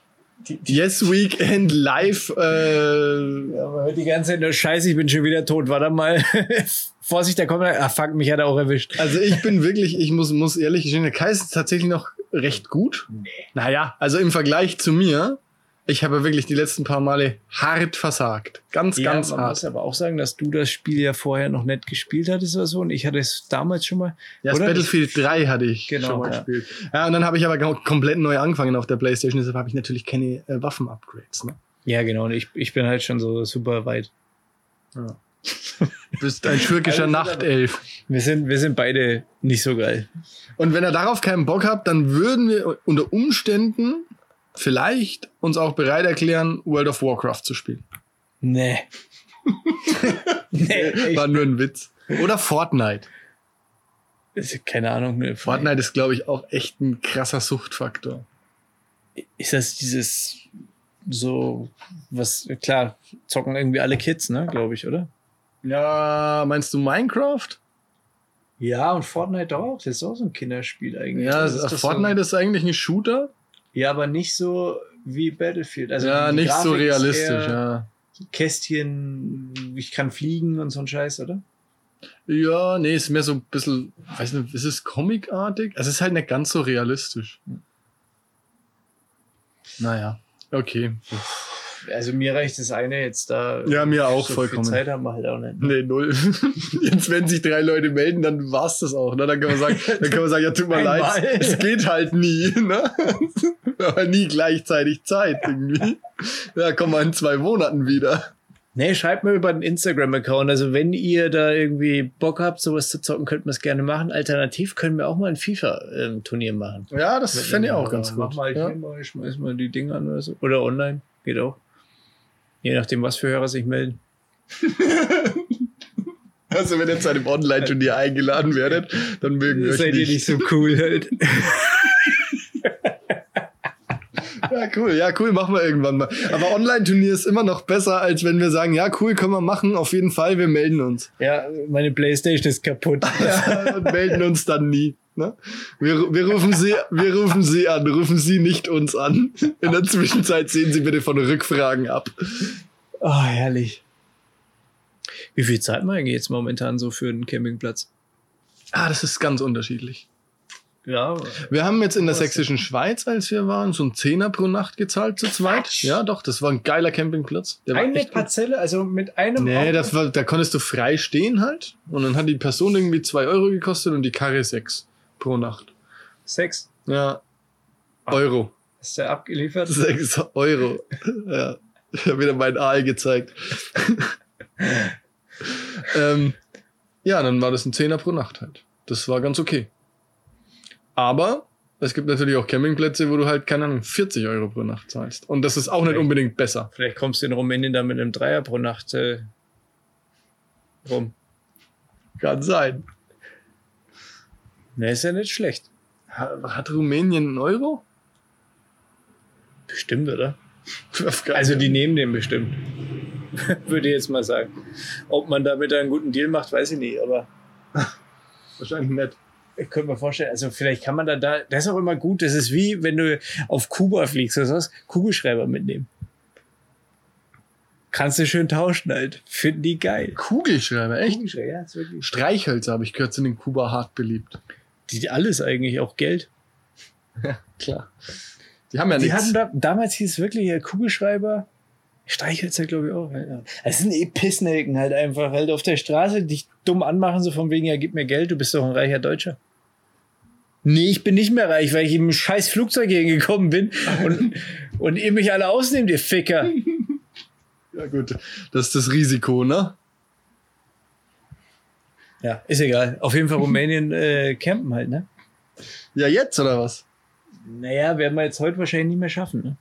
Yes Weekend Live. Äh, Ja, aber die ganze Zeit nur Scheiße, ich bin schon wieder tot. Warte mal. <laughs> Vorsicht, da kommt er. Ah, fuck, mich hat er auch erwischt. also ich bin wirklich, ich muss, muss ehrlich gestehen, der Kai ist tatsächlich noch recht gut. Nee. Naja, also im Vergleich zu mir, ich habe wirklich die letzten paar Male hart versagt. Ganz, Ja, ganz man hart. muss aber auch sagen, dass du das Spiel ja vorher noch nicht gespielt hattest oder so. Und ich hatte es damals schon mal. Ja, das? Battlefield 3 hatte ich Genau, schon mal ja. gespielt. Ja, und dann habe ich aber kom- komplett neu angefangen auf der Playstation, deshalb habe ich natürlich keine äh, Waffen-Upgrades. Ne? Ja, genau. Und ich, ich bin halt schon so super weit. Ja. Du bist ein schurkischer Also, Nachtelf. Wir sind, wir sind beide nicht so geil. Und wenn ihr darauf keinen Bock habt, dann würden wir unter Umständen vielleicht uns auch bereit erklären, World of Warcraft zu spielen. Nee. <laughs> nee, War nur ein Witz. Oder Fortnite. keine Ahnung. Ne, Fortnite ist, glaube ich, auch echt ein krasser Suchtfaktor. Ist das dieses so, was, klar, zocken irgendwie alle Kids, ne, glaube ich, oder? Ja, meinst du Minecraft? Ja, und Fortnite auch. Das ist auch so ein Kinderspiel eigentlich. Ja, Das ist doch Fortnite ist eigentlich ein Shooter. So, ja, aber nicht so wie Battlefield. Also ja, nicht so Grafik ist realistisch, ja. Kästchen, ich kann fliegen und so ein Scheiß, oder? Ja, nee, ist mehr so ein bisschen, weiß nicht, ist es comicartig? Also es ist halt nicht ganz so realistisch. Naja, okay. Also mir reicht das eine jetzt da. Ja, mir auch so vollkommen. Viel Zeit haben wir halt auch nicht. Nee, null. <laughs> Jetzt, wenn sich drei Leute melden, dann war's das auch. Ne? Dann kann man sagen, <laughs> dann kann man sagen, ja, tut mir leid, es geht halt nie. Ne? <laughs> Aber nie gleichzeitig Zeit irgendwie. Ja, kommen wir in zwei Monaten wieder. Nee, schreibt mir über den Instagram-Account. Also wenn ihr da irgendwie Bock habt, sowas zu zocken, könnt ihr es gerne machen. Alternativ können wir auch mal ein FIFA-Turnier machen. Ja, das fände ich auch ganz Mach gut. mal Ja. hier mal, schmeiß mal die Dinge an oder so. Oder online, geht auch. Je nachdem, was für Hörer sich melden. <laughs> Also wenn ihr zu einem Online-Turnier eingeladen werdet, dann mögen wir euch Seid ihr nicht. nicht so cool <laughs> halt. Ja, cool, ja, cool, machen wir irgendwann mal. Aber Online-Turnier ist immer noch besser, als wenn wir sagen, ja, cool, können wir machen, auf jeden Fall, wir melden uns. Ja, meine Playstation ist kaputt. <laughs> Ja, und melden uns dann nie. Ne? Wir, wir, rufen sie, wir rufen sie an, rufen sie nicht uns an. In der Zwischenzeit sehen sie bitte von Rückfragen ab. Oh, herrlich. Wie viel man eigentlich jetzt momentan so für einen Campingplatz? Ah, das ist ganz unterschiedlich. Ja, Wir haben jetzt in der sächsischen Schweiz, als wir waren, so ein Zehner pro Nacht gezahlt zu zweit. Ja, doch, das war ein geiler Campingplatz. Der eine. Parzelle, also mit einem Nee, Auto? das war, da konntest du frei stehen halt. Und dann hat die Person irgendwie zwei Euro gekostet und die Karre sechs pro Nacht. Sechs. Ja. Euro. Hast du abgeliefert? Sechs Euro. ja. Ich habe wieder meinen Aal gezeigt. <laughs> ähm, ja, dann war das ein Zehner pro Nacht halt. Das war ganz okay. Aber es gibt natürlich auch Campingplätze, wo du halt, keine Ahnung, 40 Euro pro Nacht zahlst. Und das ist auch nicht Okay. unbedingt besser. Vielleicht kommst du in Rumänien da mit einem Dreier pro Nacht äh, rum. Kann sein. Ne, ist ja nicht schlecht. Ha- Hat Rumänien einen Euro? Bestimmt, oder? Also die nehmen den bestimmt. <laughs> Würde ich jetzt mal sagen. Ob man damit einen guten Deal macht, weiß ich nicht, aber <laughs> Wahrscheinlich nicht. Ich könnte mir vorstellen, also vielleicht kann man da, da, das ist auch immer gut, das ist wie, wenn du auf Kuba fliegst oder sowas, Kugelschreiber mitnehmen. Kannst du schön tauschen halt. Finden die geil. Kugelschreiber, echt? Kugelschreiber, ja, ist wirklich. Streichhölzer habe ich gehört, sind in Kuba hart beliebt. Die, alles eigentlich, auch Geld. Klar. Die haben ja Die nichts. hatten da, damals hieß es wirklich Kugelschreiber, Streichhölzer, glaube ich auch. Ja. Es sind eh Pissnelken halt einfach, halt auf der Straße dich dumm anmachen, so von wegen, ja, gib mir Geld, du bist doch ein reicher Deutscher. Nee, ich bin nicht mehr reich, weil ich im scheiß Flugzeug hier gekommen bin und, und ihr mich alle ausnehmt, ihr Ficker. ja gut, das ist das Risiko, ne? Ja, ist egal. Auf jeden Fall Rumänien äh, campen halt, ne? Ja, jetzt oder was? Naja, werden wir jetzt heute wahrscheinlich nicht mehr schaffen, ne?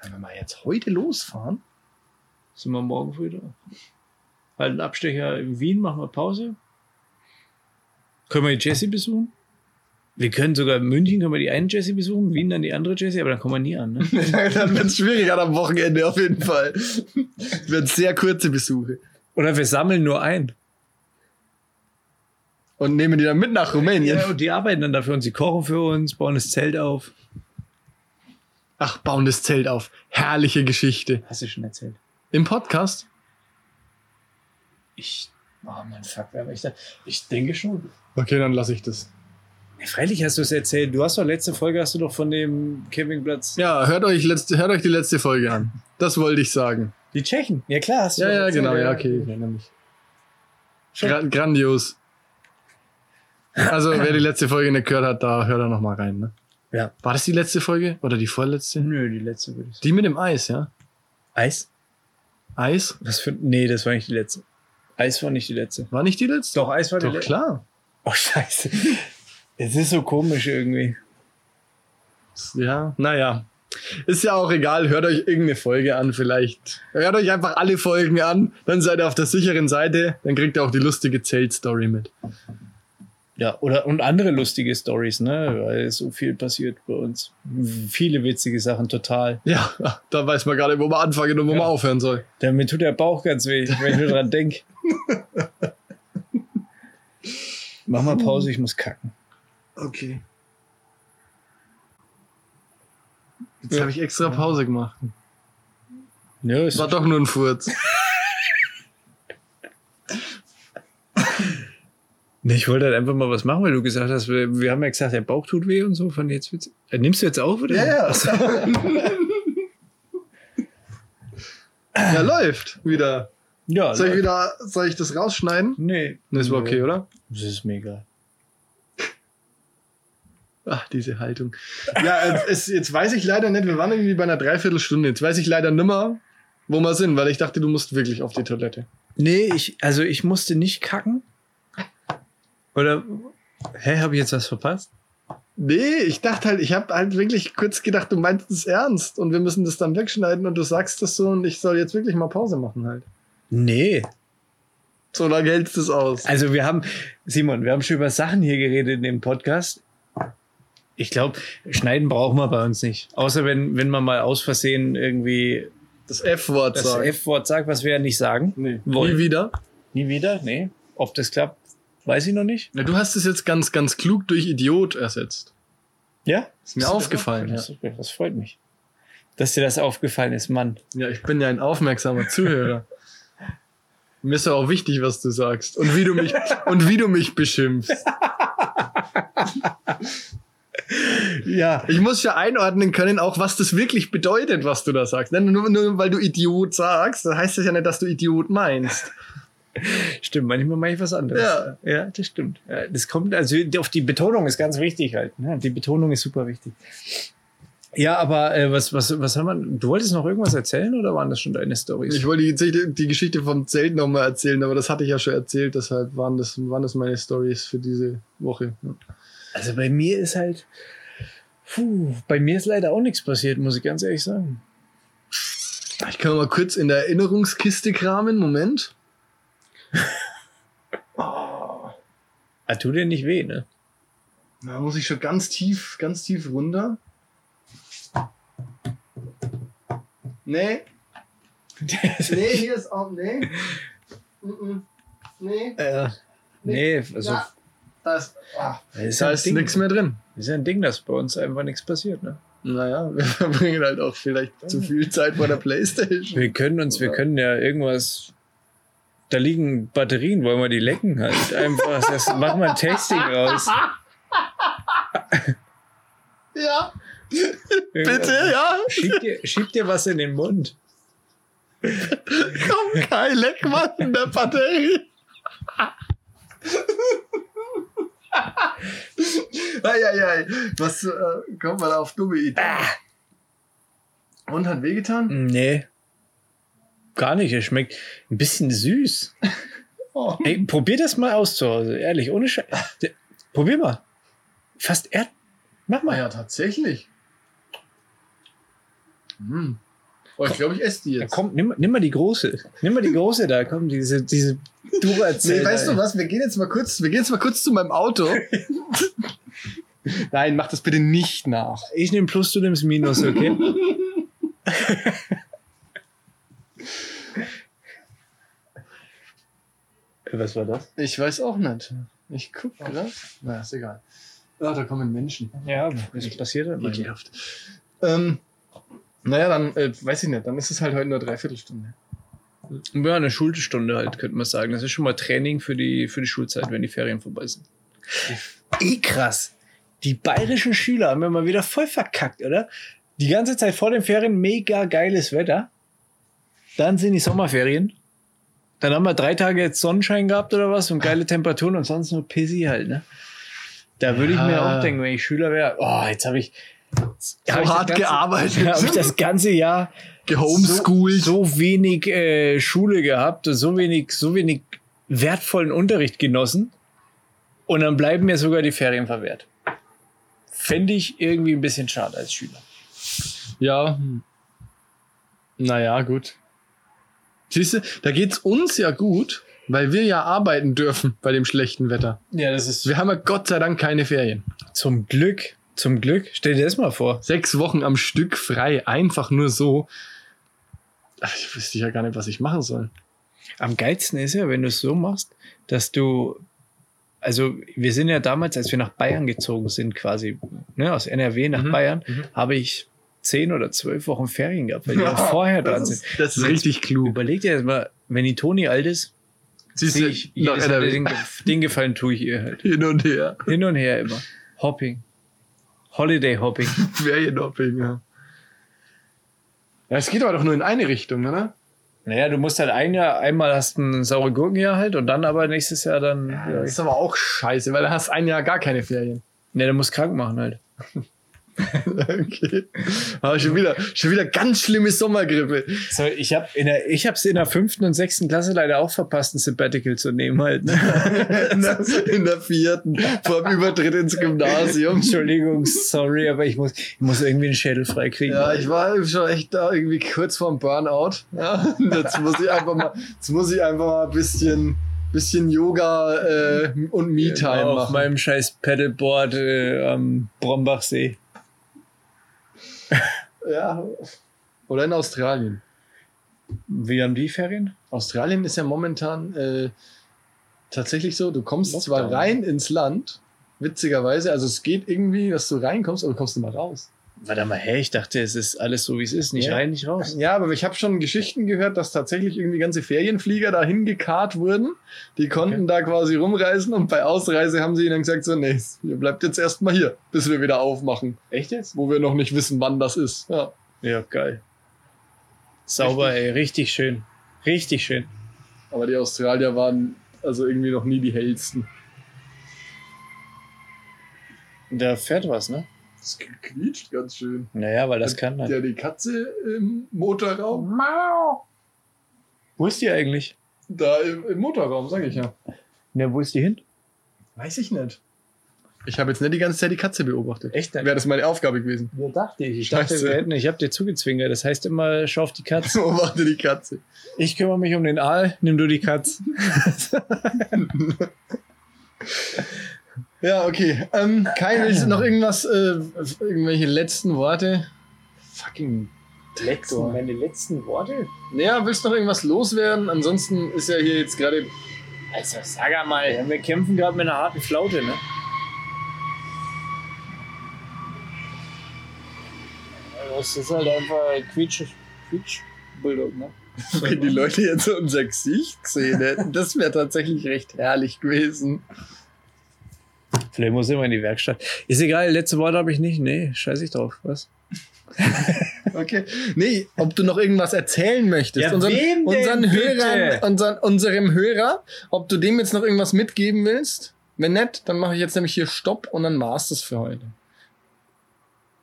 Wenn wir mal jetzt heute losfahren. Sind wir morgen früh da. Halt einen Abstecher in Wien, machen wir Pause. Können wir die Jessie besuchen? Wir können sogar in München, können wir die eine Jessie besuchen, Wien dann die andere Jessie, aber dann kommen wir nie an. Ne? <laughs> Dann wird es schwieriger am Wochenende auf jeden Fall. <laughs> Es werden sehr kurze Besuche. Oder wir sammeln nur ein. Und nehmen die dann mit nach Rumänien. Ja, und die arbeiten dann dafür und sie kochen für uns, bauen das Zelt auf. Ach, bauen das Zelt auf. Herrliche Geschichte. Hast du schon erzählt? Im Podcast? Ich, oh Mann, fuck, wer war ich? Ich denke schon. Okay, dann lasse ich das. Freilich hast du es erzählt. Du hast doch letzte Folge, hast du doch von dem Campingplatz. Ja, hört euch, letzte, hört euch die letzte Folge an. Das wollte ich sagen. Die Tschechen. Ja, klar, hast du Ja, doch ja, erzählt, genau, ja, okay, ich erinnere mich. Gra grandios. Also, wer die letzte Folge nicht gehört hat, da hört er noch mal rein, ne? Ja. War das die letzte Folge? Oder die vorletzte? Nö, die letzte würde ich sagen. Die mit dem Eis, ja? Eis? Eis? Was für. Nee, das war nicht die letzte. Eis war nicht die letzte. War nicht die letzte? Doch, Eis war die Doch, letzte. klar. Oh, <laughs> scheiße. Es ist so komisch irgendwie. Ja, naja. Ist ja auch egal, hört euch irgendeine Folge an vielleicht. Hört euch einfach alle Folgen an, dann seid ihr auf der sicheren Seite, dann kriegt ihr auch die lustige Zeltstory mit. Ja, oder und andere lustige Stories, ne? Weil so viel passiert bei uns. Viele witzige Sachen, total. Ja, <laughs> da weiß man gerade, wo man anfangen und wo Ja. man aufhören soll. Da, mir tut der Bauch ganz weh, wenn ich nur dran denke. <laughs> Mach mal Pause, ich muss kacken. Okay. Jetzt Ja. habe ich extra Pause gemacht. Ja, ist War doch nur ein Furz. <laughs> Nee, ich wollte halt einfach mal was machen, weil du gesagt hast, wir, wir haben ja gesagt, der Bauch tut weh und so. Ich jetzt witzig. Äh, nimmst du jetzt auf, oder? ja. ja, läuft wieder. Ja, Soll ich läuft. wieder, soll ich das rausschneiden? Nee. Das war okay, oder? Das ist mir egal. Ach, diese Haltung. Ja, äh, es, jetzt weiß ich leider nicht, wir waren irgendwie bei einer Dreiviertelstunde. Jetzt weiß ich leider nimmer, wo wir sind, weil ich dachte, du musst wirklich auf die Toilette. Nee, ich, also ich musste nicht kacken. Oder, hä, habe ich jetzt was verpasst? Nee, ich dachte halt, ich habe halt wirklich kurz gedacht, du meinst es ernst und wir müssen das dann wegschneiden und du sagst das so und ich soll jetzt wirklich mal Pause machen halt. Nee. So lange hältst du es aus. Also wir haben, Simon, wir haben schon über Sachen hier geredet in dem Podcast. Ich glaube, schneiden brauchen wir bei uns nicht. Außer wenn, wenn man mal aus Versehen irgendwie Das F-Wort das sagen. F-Wort sagt, was wir ja nicht sagen. nee. wollen. Nie wieder. Nie wieder? Nee. Ob das klappt, weiß ich noch nicht. Na, du hast es jetzt ganz, ganz klug durch Idiot ersetzt. Ja? Ist mir aufgefallen, Das, ist- das freut mich. Dass dir das aufgefallen ist, Mann. Ja, ich bin ja ein aufmerksamer Zuhörer. <laughs> Mir ist ja auch wichtig, was du sagst. Und wie du mich, und wie du mich beschimpfst. <laughs> Ja. Ich muss ja einordnen können, auch was das wirklich bedeutet, was du da sagst. Nur, nur weil du Idiot sagst, heißt das ja nicht, dass du Idiot meinst. <laughs> Stimmt, manchmal mache ich was anderes. Ja. ja das stimmt. Ja, das kommt, also auf die Betonung ist ganz wichtig halt. Ne? Die Betonung ist super wichtig. Ja, aber äh, was, was, was haben wir? Du wolltest noch irgendwas erzählen oder waren das schon deine Storys? Ich wollte die, Geschichte- die Geschichte vom Zelt nochmal erzählen, aber das hatte ich ja schon erzählt, deshalb waren das, waren das meine Stories für diese Woche. Also bei mir ist halt, puh, bei mir ist leider auch nichts passiert, muss ich ganz ehrlich sagen. Ich kann mal kurz in der Erinnerungskiste kramen, Moment. <laughs> Ah, tut dir nicht weh, ne? Da muss ich schon ganz tief, ganz tief runter. Nee. <laughs> Nee, hier ist auch. Nee. Nee. äh, nee, also Ja. Da ist, ah, da ist nichts mehr drin. ist ja ein Ding, dass bei uns einfach nichts passiert, ne? Naja, <laughs> wir verbringen halt auch vielleicht zu viel Zeit vor der Playstation. Wir können uns, wir können ja irgendwas. Da liegen Batterien, wollen wir die lecken halt. Einfach, <laughs> das machen wir ein Tasting raus. Ja. Bitte, ja. Schieb dir, schieb dir was in den Mund. Komm, Kai, leck mal in der Batterie. Eieiei, was äh, kommt man auf dumme Ideen? Und hat wehgetan? Nee. Gar nicht. Es schmeckt ein bisschen süß. <laughs> Oh. Ey, probier das mal aus zu Hause. Ehrlich, ohne Scheiß. <laughs> Probier mal. Fast Erd. Mach Ah mal. ja, tatsächlich. Hm. Oh, ich glaube, ich esse die Ja, jetzt. komm, nimm, nimm mal die große. Nimm mal die große da. Komm, diese, diese Duracell. Nee, weißt du was? Wir gehen jetzt mal kurz, wir gehen jetzt mal kurz zu meinem Auto. <laughs> Nein, mach das bitte nicht nach. Ich nehme Plus, du nimmst Minus, okay? <laughs> Was war das? Ich weiß auch nicht. Ich guck gerade. Na, ist egal. Ah, da kommen Menschen. Ja, was passiert denn? Ekelhaft. Ähm, naja, dann äh, weiß ich nicht. Dann ist es halt heute nur Dreiviertelstunde. Ja, eine Schulstunde halt, könnte man sagen. Das ist schon mal Training für die, für die Schulzeit, wenn die Ferien vorbei sind. Eh krass. Die bayerischen Schüler haben wir mal wieder voll verkackt, oder? Die ganze Zeit vor den Ferien mega geiles Wetter. Dann sind die Sommerferien. Dann haben wir drei Tage jetzt Sonnenschein gehabt oder was und geile Temperaturen und sonst nur Pissy halt, ne? Da würde ich mir Ja. auch denken, wenn ich Schüler wäre, oh, jetzt habe ich So hab hart ganze- gearbeitet. <laughs> habe ich das ganze Jahr Gehomeschooled. so, so wenig äh, Schule gehabt, so wenig, so wenig wertvollen Unterricht genossen und dann bleiben mir sogar die Ferien verwehrt. Fände ich irgendwie ein bisschen schade als Schüler. Ja. hm. Naja, gut. Siehst du, da geht's uns ja gut, weil wir ja arbeiten dürfen bei dem schlechten Wetter. Ja, das ist Wir haben ja Gott sei Dank keine Ferien. zum Glück, zum Glück. Stell dir das mal vor. Sechs Wochen am Stück frei, einfach nur so. Ich wüsste ja gar nicht, was ich machen soll. Am geilsten ist ja, wenn du es so machst, dass du, also wir sind ja damals, als wir nach Bayern gezogen sind, quasi, ne, aus NRW nach Mhm. Bayern, Mhm. habe ich zehn oder zwölf Wochen Ferien gehabt, weil die <laughs> ja vorher dran das sind. ist, das ist richtig klug. Überleg dir jetzt mal, wenn die Toni alt ist, Siehst sehe ich, den, den Gefallen tue ich ihr halt. hin und her. Hin und her immer. Hopping. Holiday Hopping. <laughs> Ferienhopping, ja. Ja, es geht aber doch nur in eine Richtung, oder? Naja, du musst halt ein Jahr, einmal hast du ein saure Gurkenjahr halt und dann aber nächstes Jahr dann, ja, Das ist aber auch scheiße, weil du hast ein Jahr gar keine Ferien. ja, du musst krank machen halt. <laughs> <laughs> okay. Aber schon wieder, schon wieder ganz schlimme Sommergrippe. So, ich habe in der, ich hab's in der fünften und sechsten Klasse leider auch verpasst, ein Sabbatical zu nehmen halt. Ne? <laughs> in, der, in der vierten, vor dem Übertritt ins Gymnasium. Entschuldigung, sorry, aber ich muss, ich muss irgendwie den Schädel freikriegen. Ja, ich war schon echt da irgendwie kurz vorm Burnout. Ja, jetzt muss ich einfach mal, jetzt muss ich einfach mal ein bisschen, bisschen Yoga äh, und Me-Time Genau, auf machen. meinem scheiß Paddleboard äh, am Brombachsee. Ja. Oder in Australien. Wie haben die Ferien? Australien ist ja momentan äh, tatsächlich so, du kommst Lockdown. zwar rein ins Land, witzigerweise, also es geht irgendwie, dass du reinkommst, aber du kommst immer raus. Warte mal, hä? Ich dachte, es ist alles so, wie es ist. Nicht Ja. rein, nicht raus. Ja, aber ich habe schon Geschichten gehört, dass tatsächlich irgendwie ganze Ferienflieger dahin gekarrt wurden. Die konnten da quasi rumreisen und bei Ausreise haben sie ihnen gesagt, so, nee, ihr bleibt jetzt erstmal hier, bis wir wieder aufmachen, Echt jetzt? wo wir noch nicht wissen, wann das ist. Ja. Ja, geil. Sauber, ey. Richtig schön. Richtig schön. Aber die Australier waren also irgendwie noch nie die hellsten. Da fährt was, ne? Das quietscht ganz schön. Naja, weil das kann Ja, dann. die Katze im Motorraum. Wo ist die eigentlich? Da im, im Motorraum, sag ich ja. Na, wo ist die hin? Weiß ich nicht. Ich habe jetzt nicht die ganze Zeit die Katze beobachtet. Echt? Wäre das meine Aufgabe gewesen. Ja, dachte ich. Ich Scheiße. dachte, wir hätten, ich habe dir zugezwingert. Das heißt immer, schau auf die Katze. <laughs> Beobachte die Katze. Ich kümmere mich um den Aal, nimm du die Katze. <laughs> <laughs> Ja, okay. Ähm, Kai, willst du noch irgendwas, äh, irgendwelche letzten Worte? Fucking Lektor. Meine letzten Worte? Naja, willst du noch irgendwas loswerden? Ansonsten ist ja hier jetzt gerade. Also, sag mal. Wir kämpfen gerade mit einer harten Flaute, ne? Das ist halt einfach Quietsch, Quietsch Bulldog, ne? <laughs> Wenn die Leute jetzt unser Gesicht gesehen hätten, das wäre tatsächlich recht herrlich gewesen. Vielleicht muss ich mal in die Werkstatt. Ist egal, letzte Worte habe ich nicht. Nee, scheiß ich drauf. Was? <laughs> Okay. Nee, ob du noch irgendwas erzählen möchtest. Ja, unseren, wem denn unseren bitte? Hörern, unseren, unserem Hörer, ob du dem jetzt noch irgendwas mitgeben willst. Wenn nicht, dann mache ich jetzt nämlich hier Stopp und dann war's das für heute.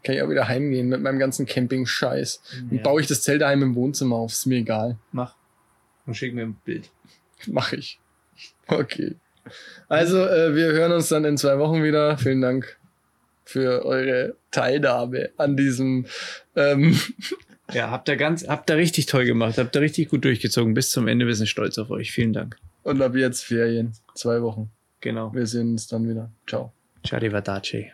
Kann ich auch wieder heimgehen mit meinem ganzen Camping-Scheiß. Dann Ja. baue ich das Zelt daheim im Wohnzimmer auf. Ist mir egal. Mach. Und schick mir ein Bild. Mache ich. Okay. Also, äh, wir hören uns dann in zwei Wochen wieder. Vielen Dank für eure Teilnahme an diesem ähm, <laughs> Ja, habt ihr ganz, habt ihr richtig toll gemacht. Habt ihr richtig gut durchgezogen. Bis zum Ende. Wir sind stolz auf euch. Vielen Dank. und ab jetzt Ferien. Zwei Wochen. Genau. Wir sehen uns dann wieder. Ciao. Arrivederci.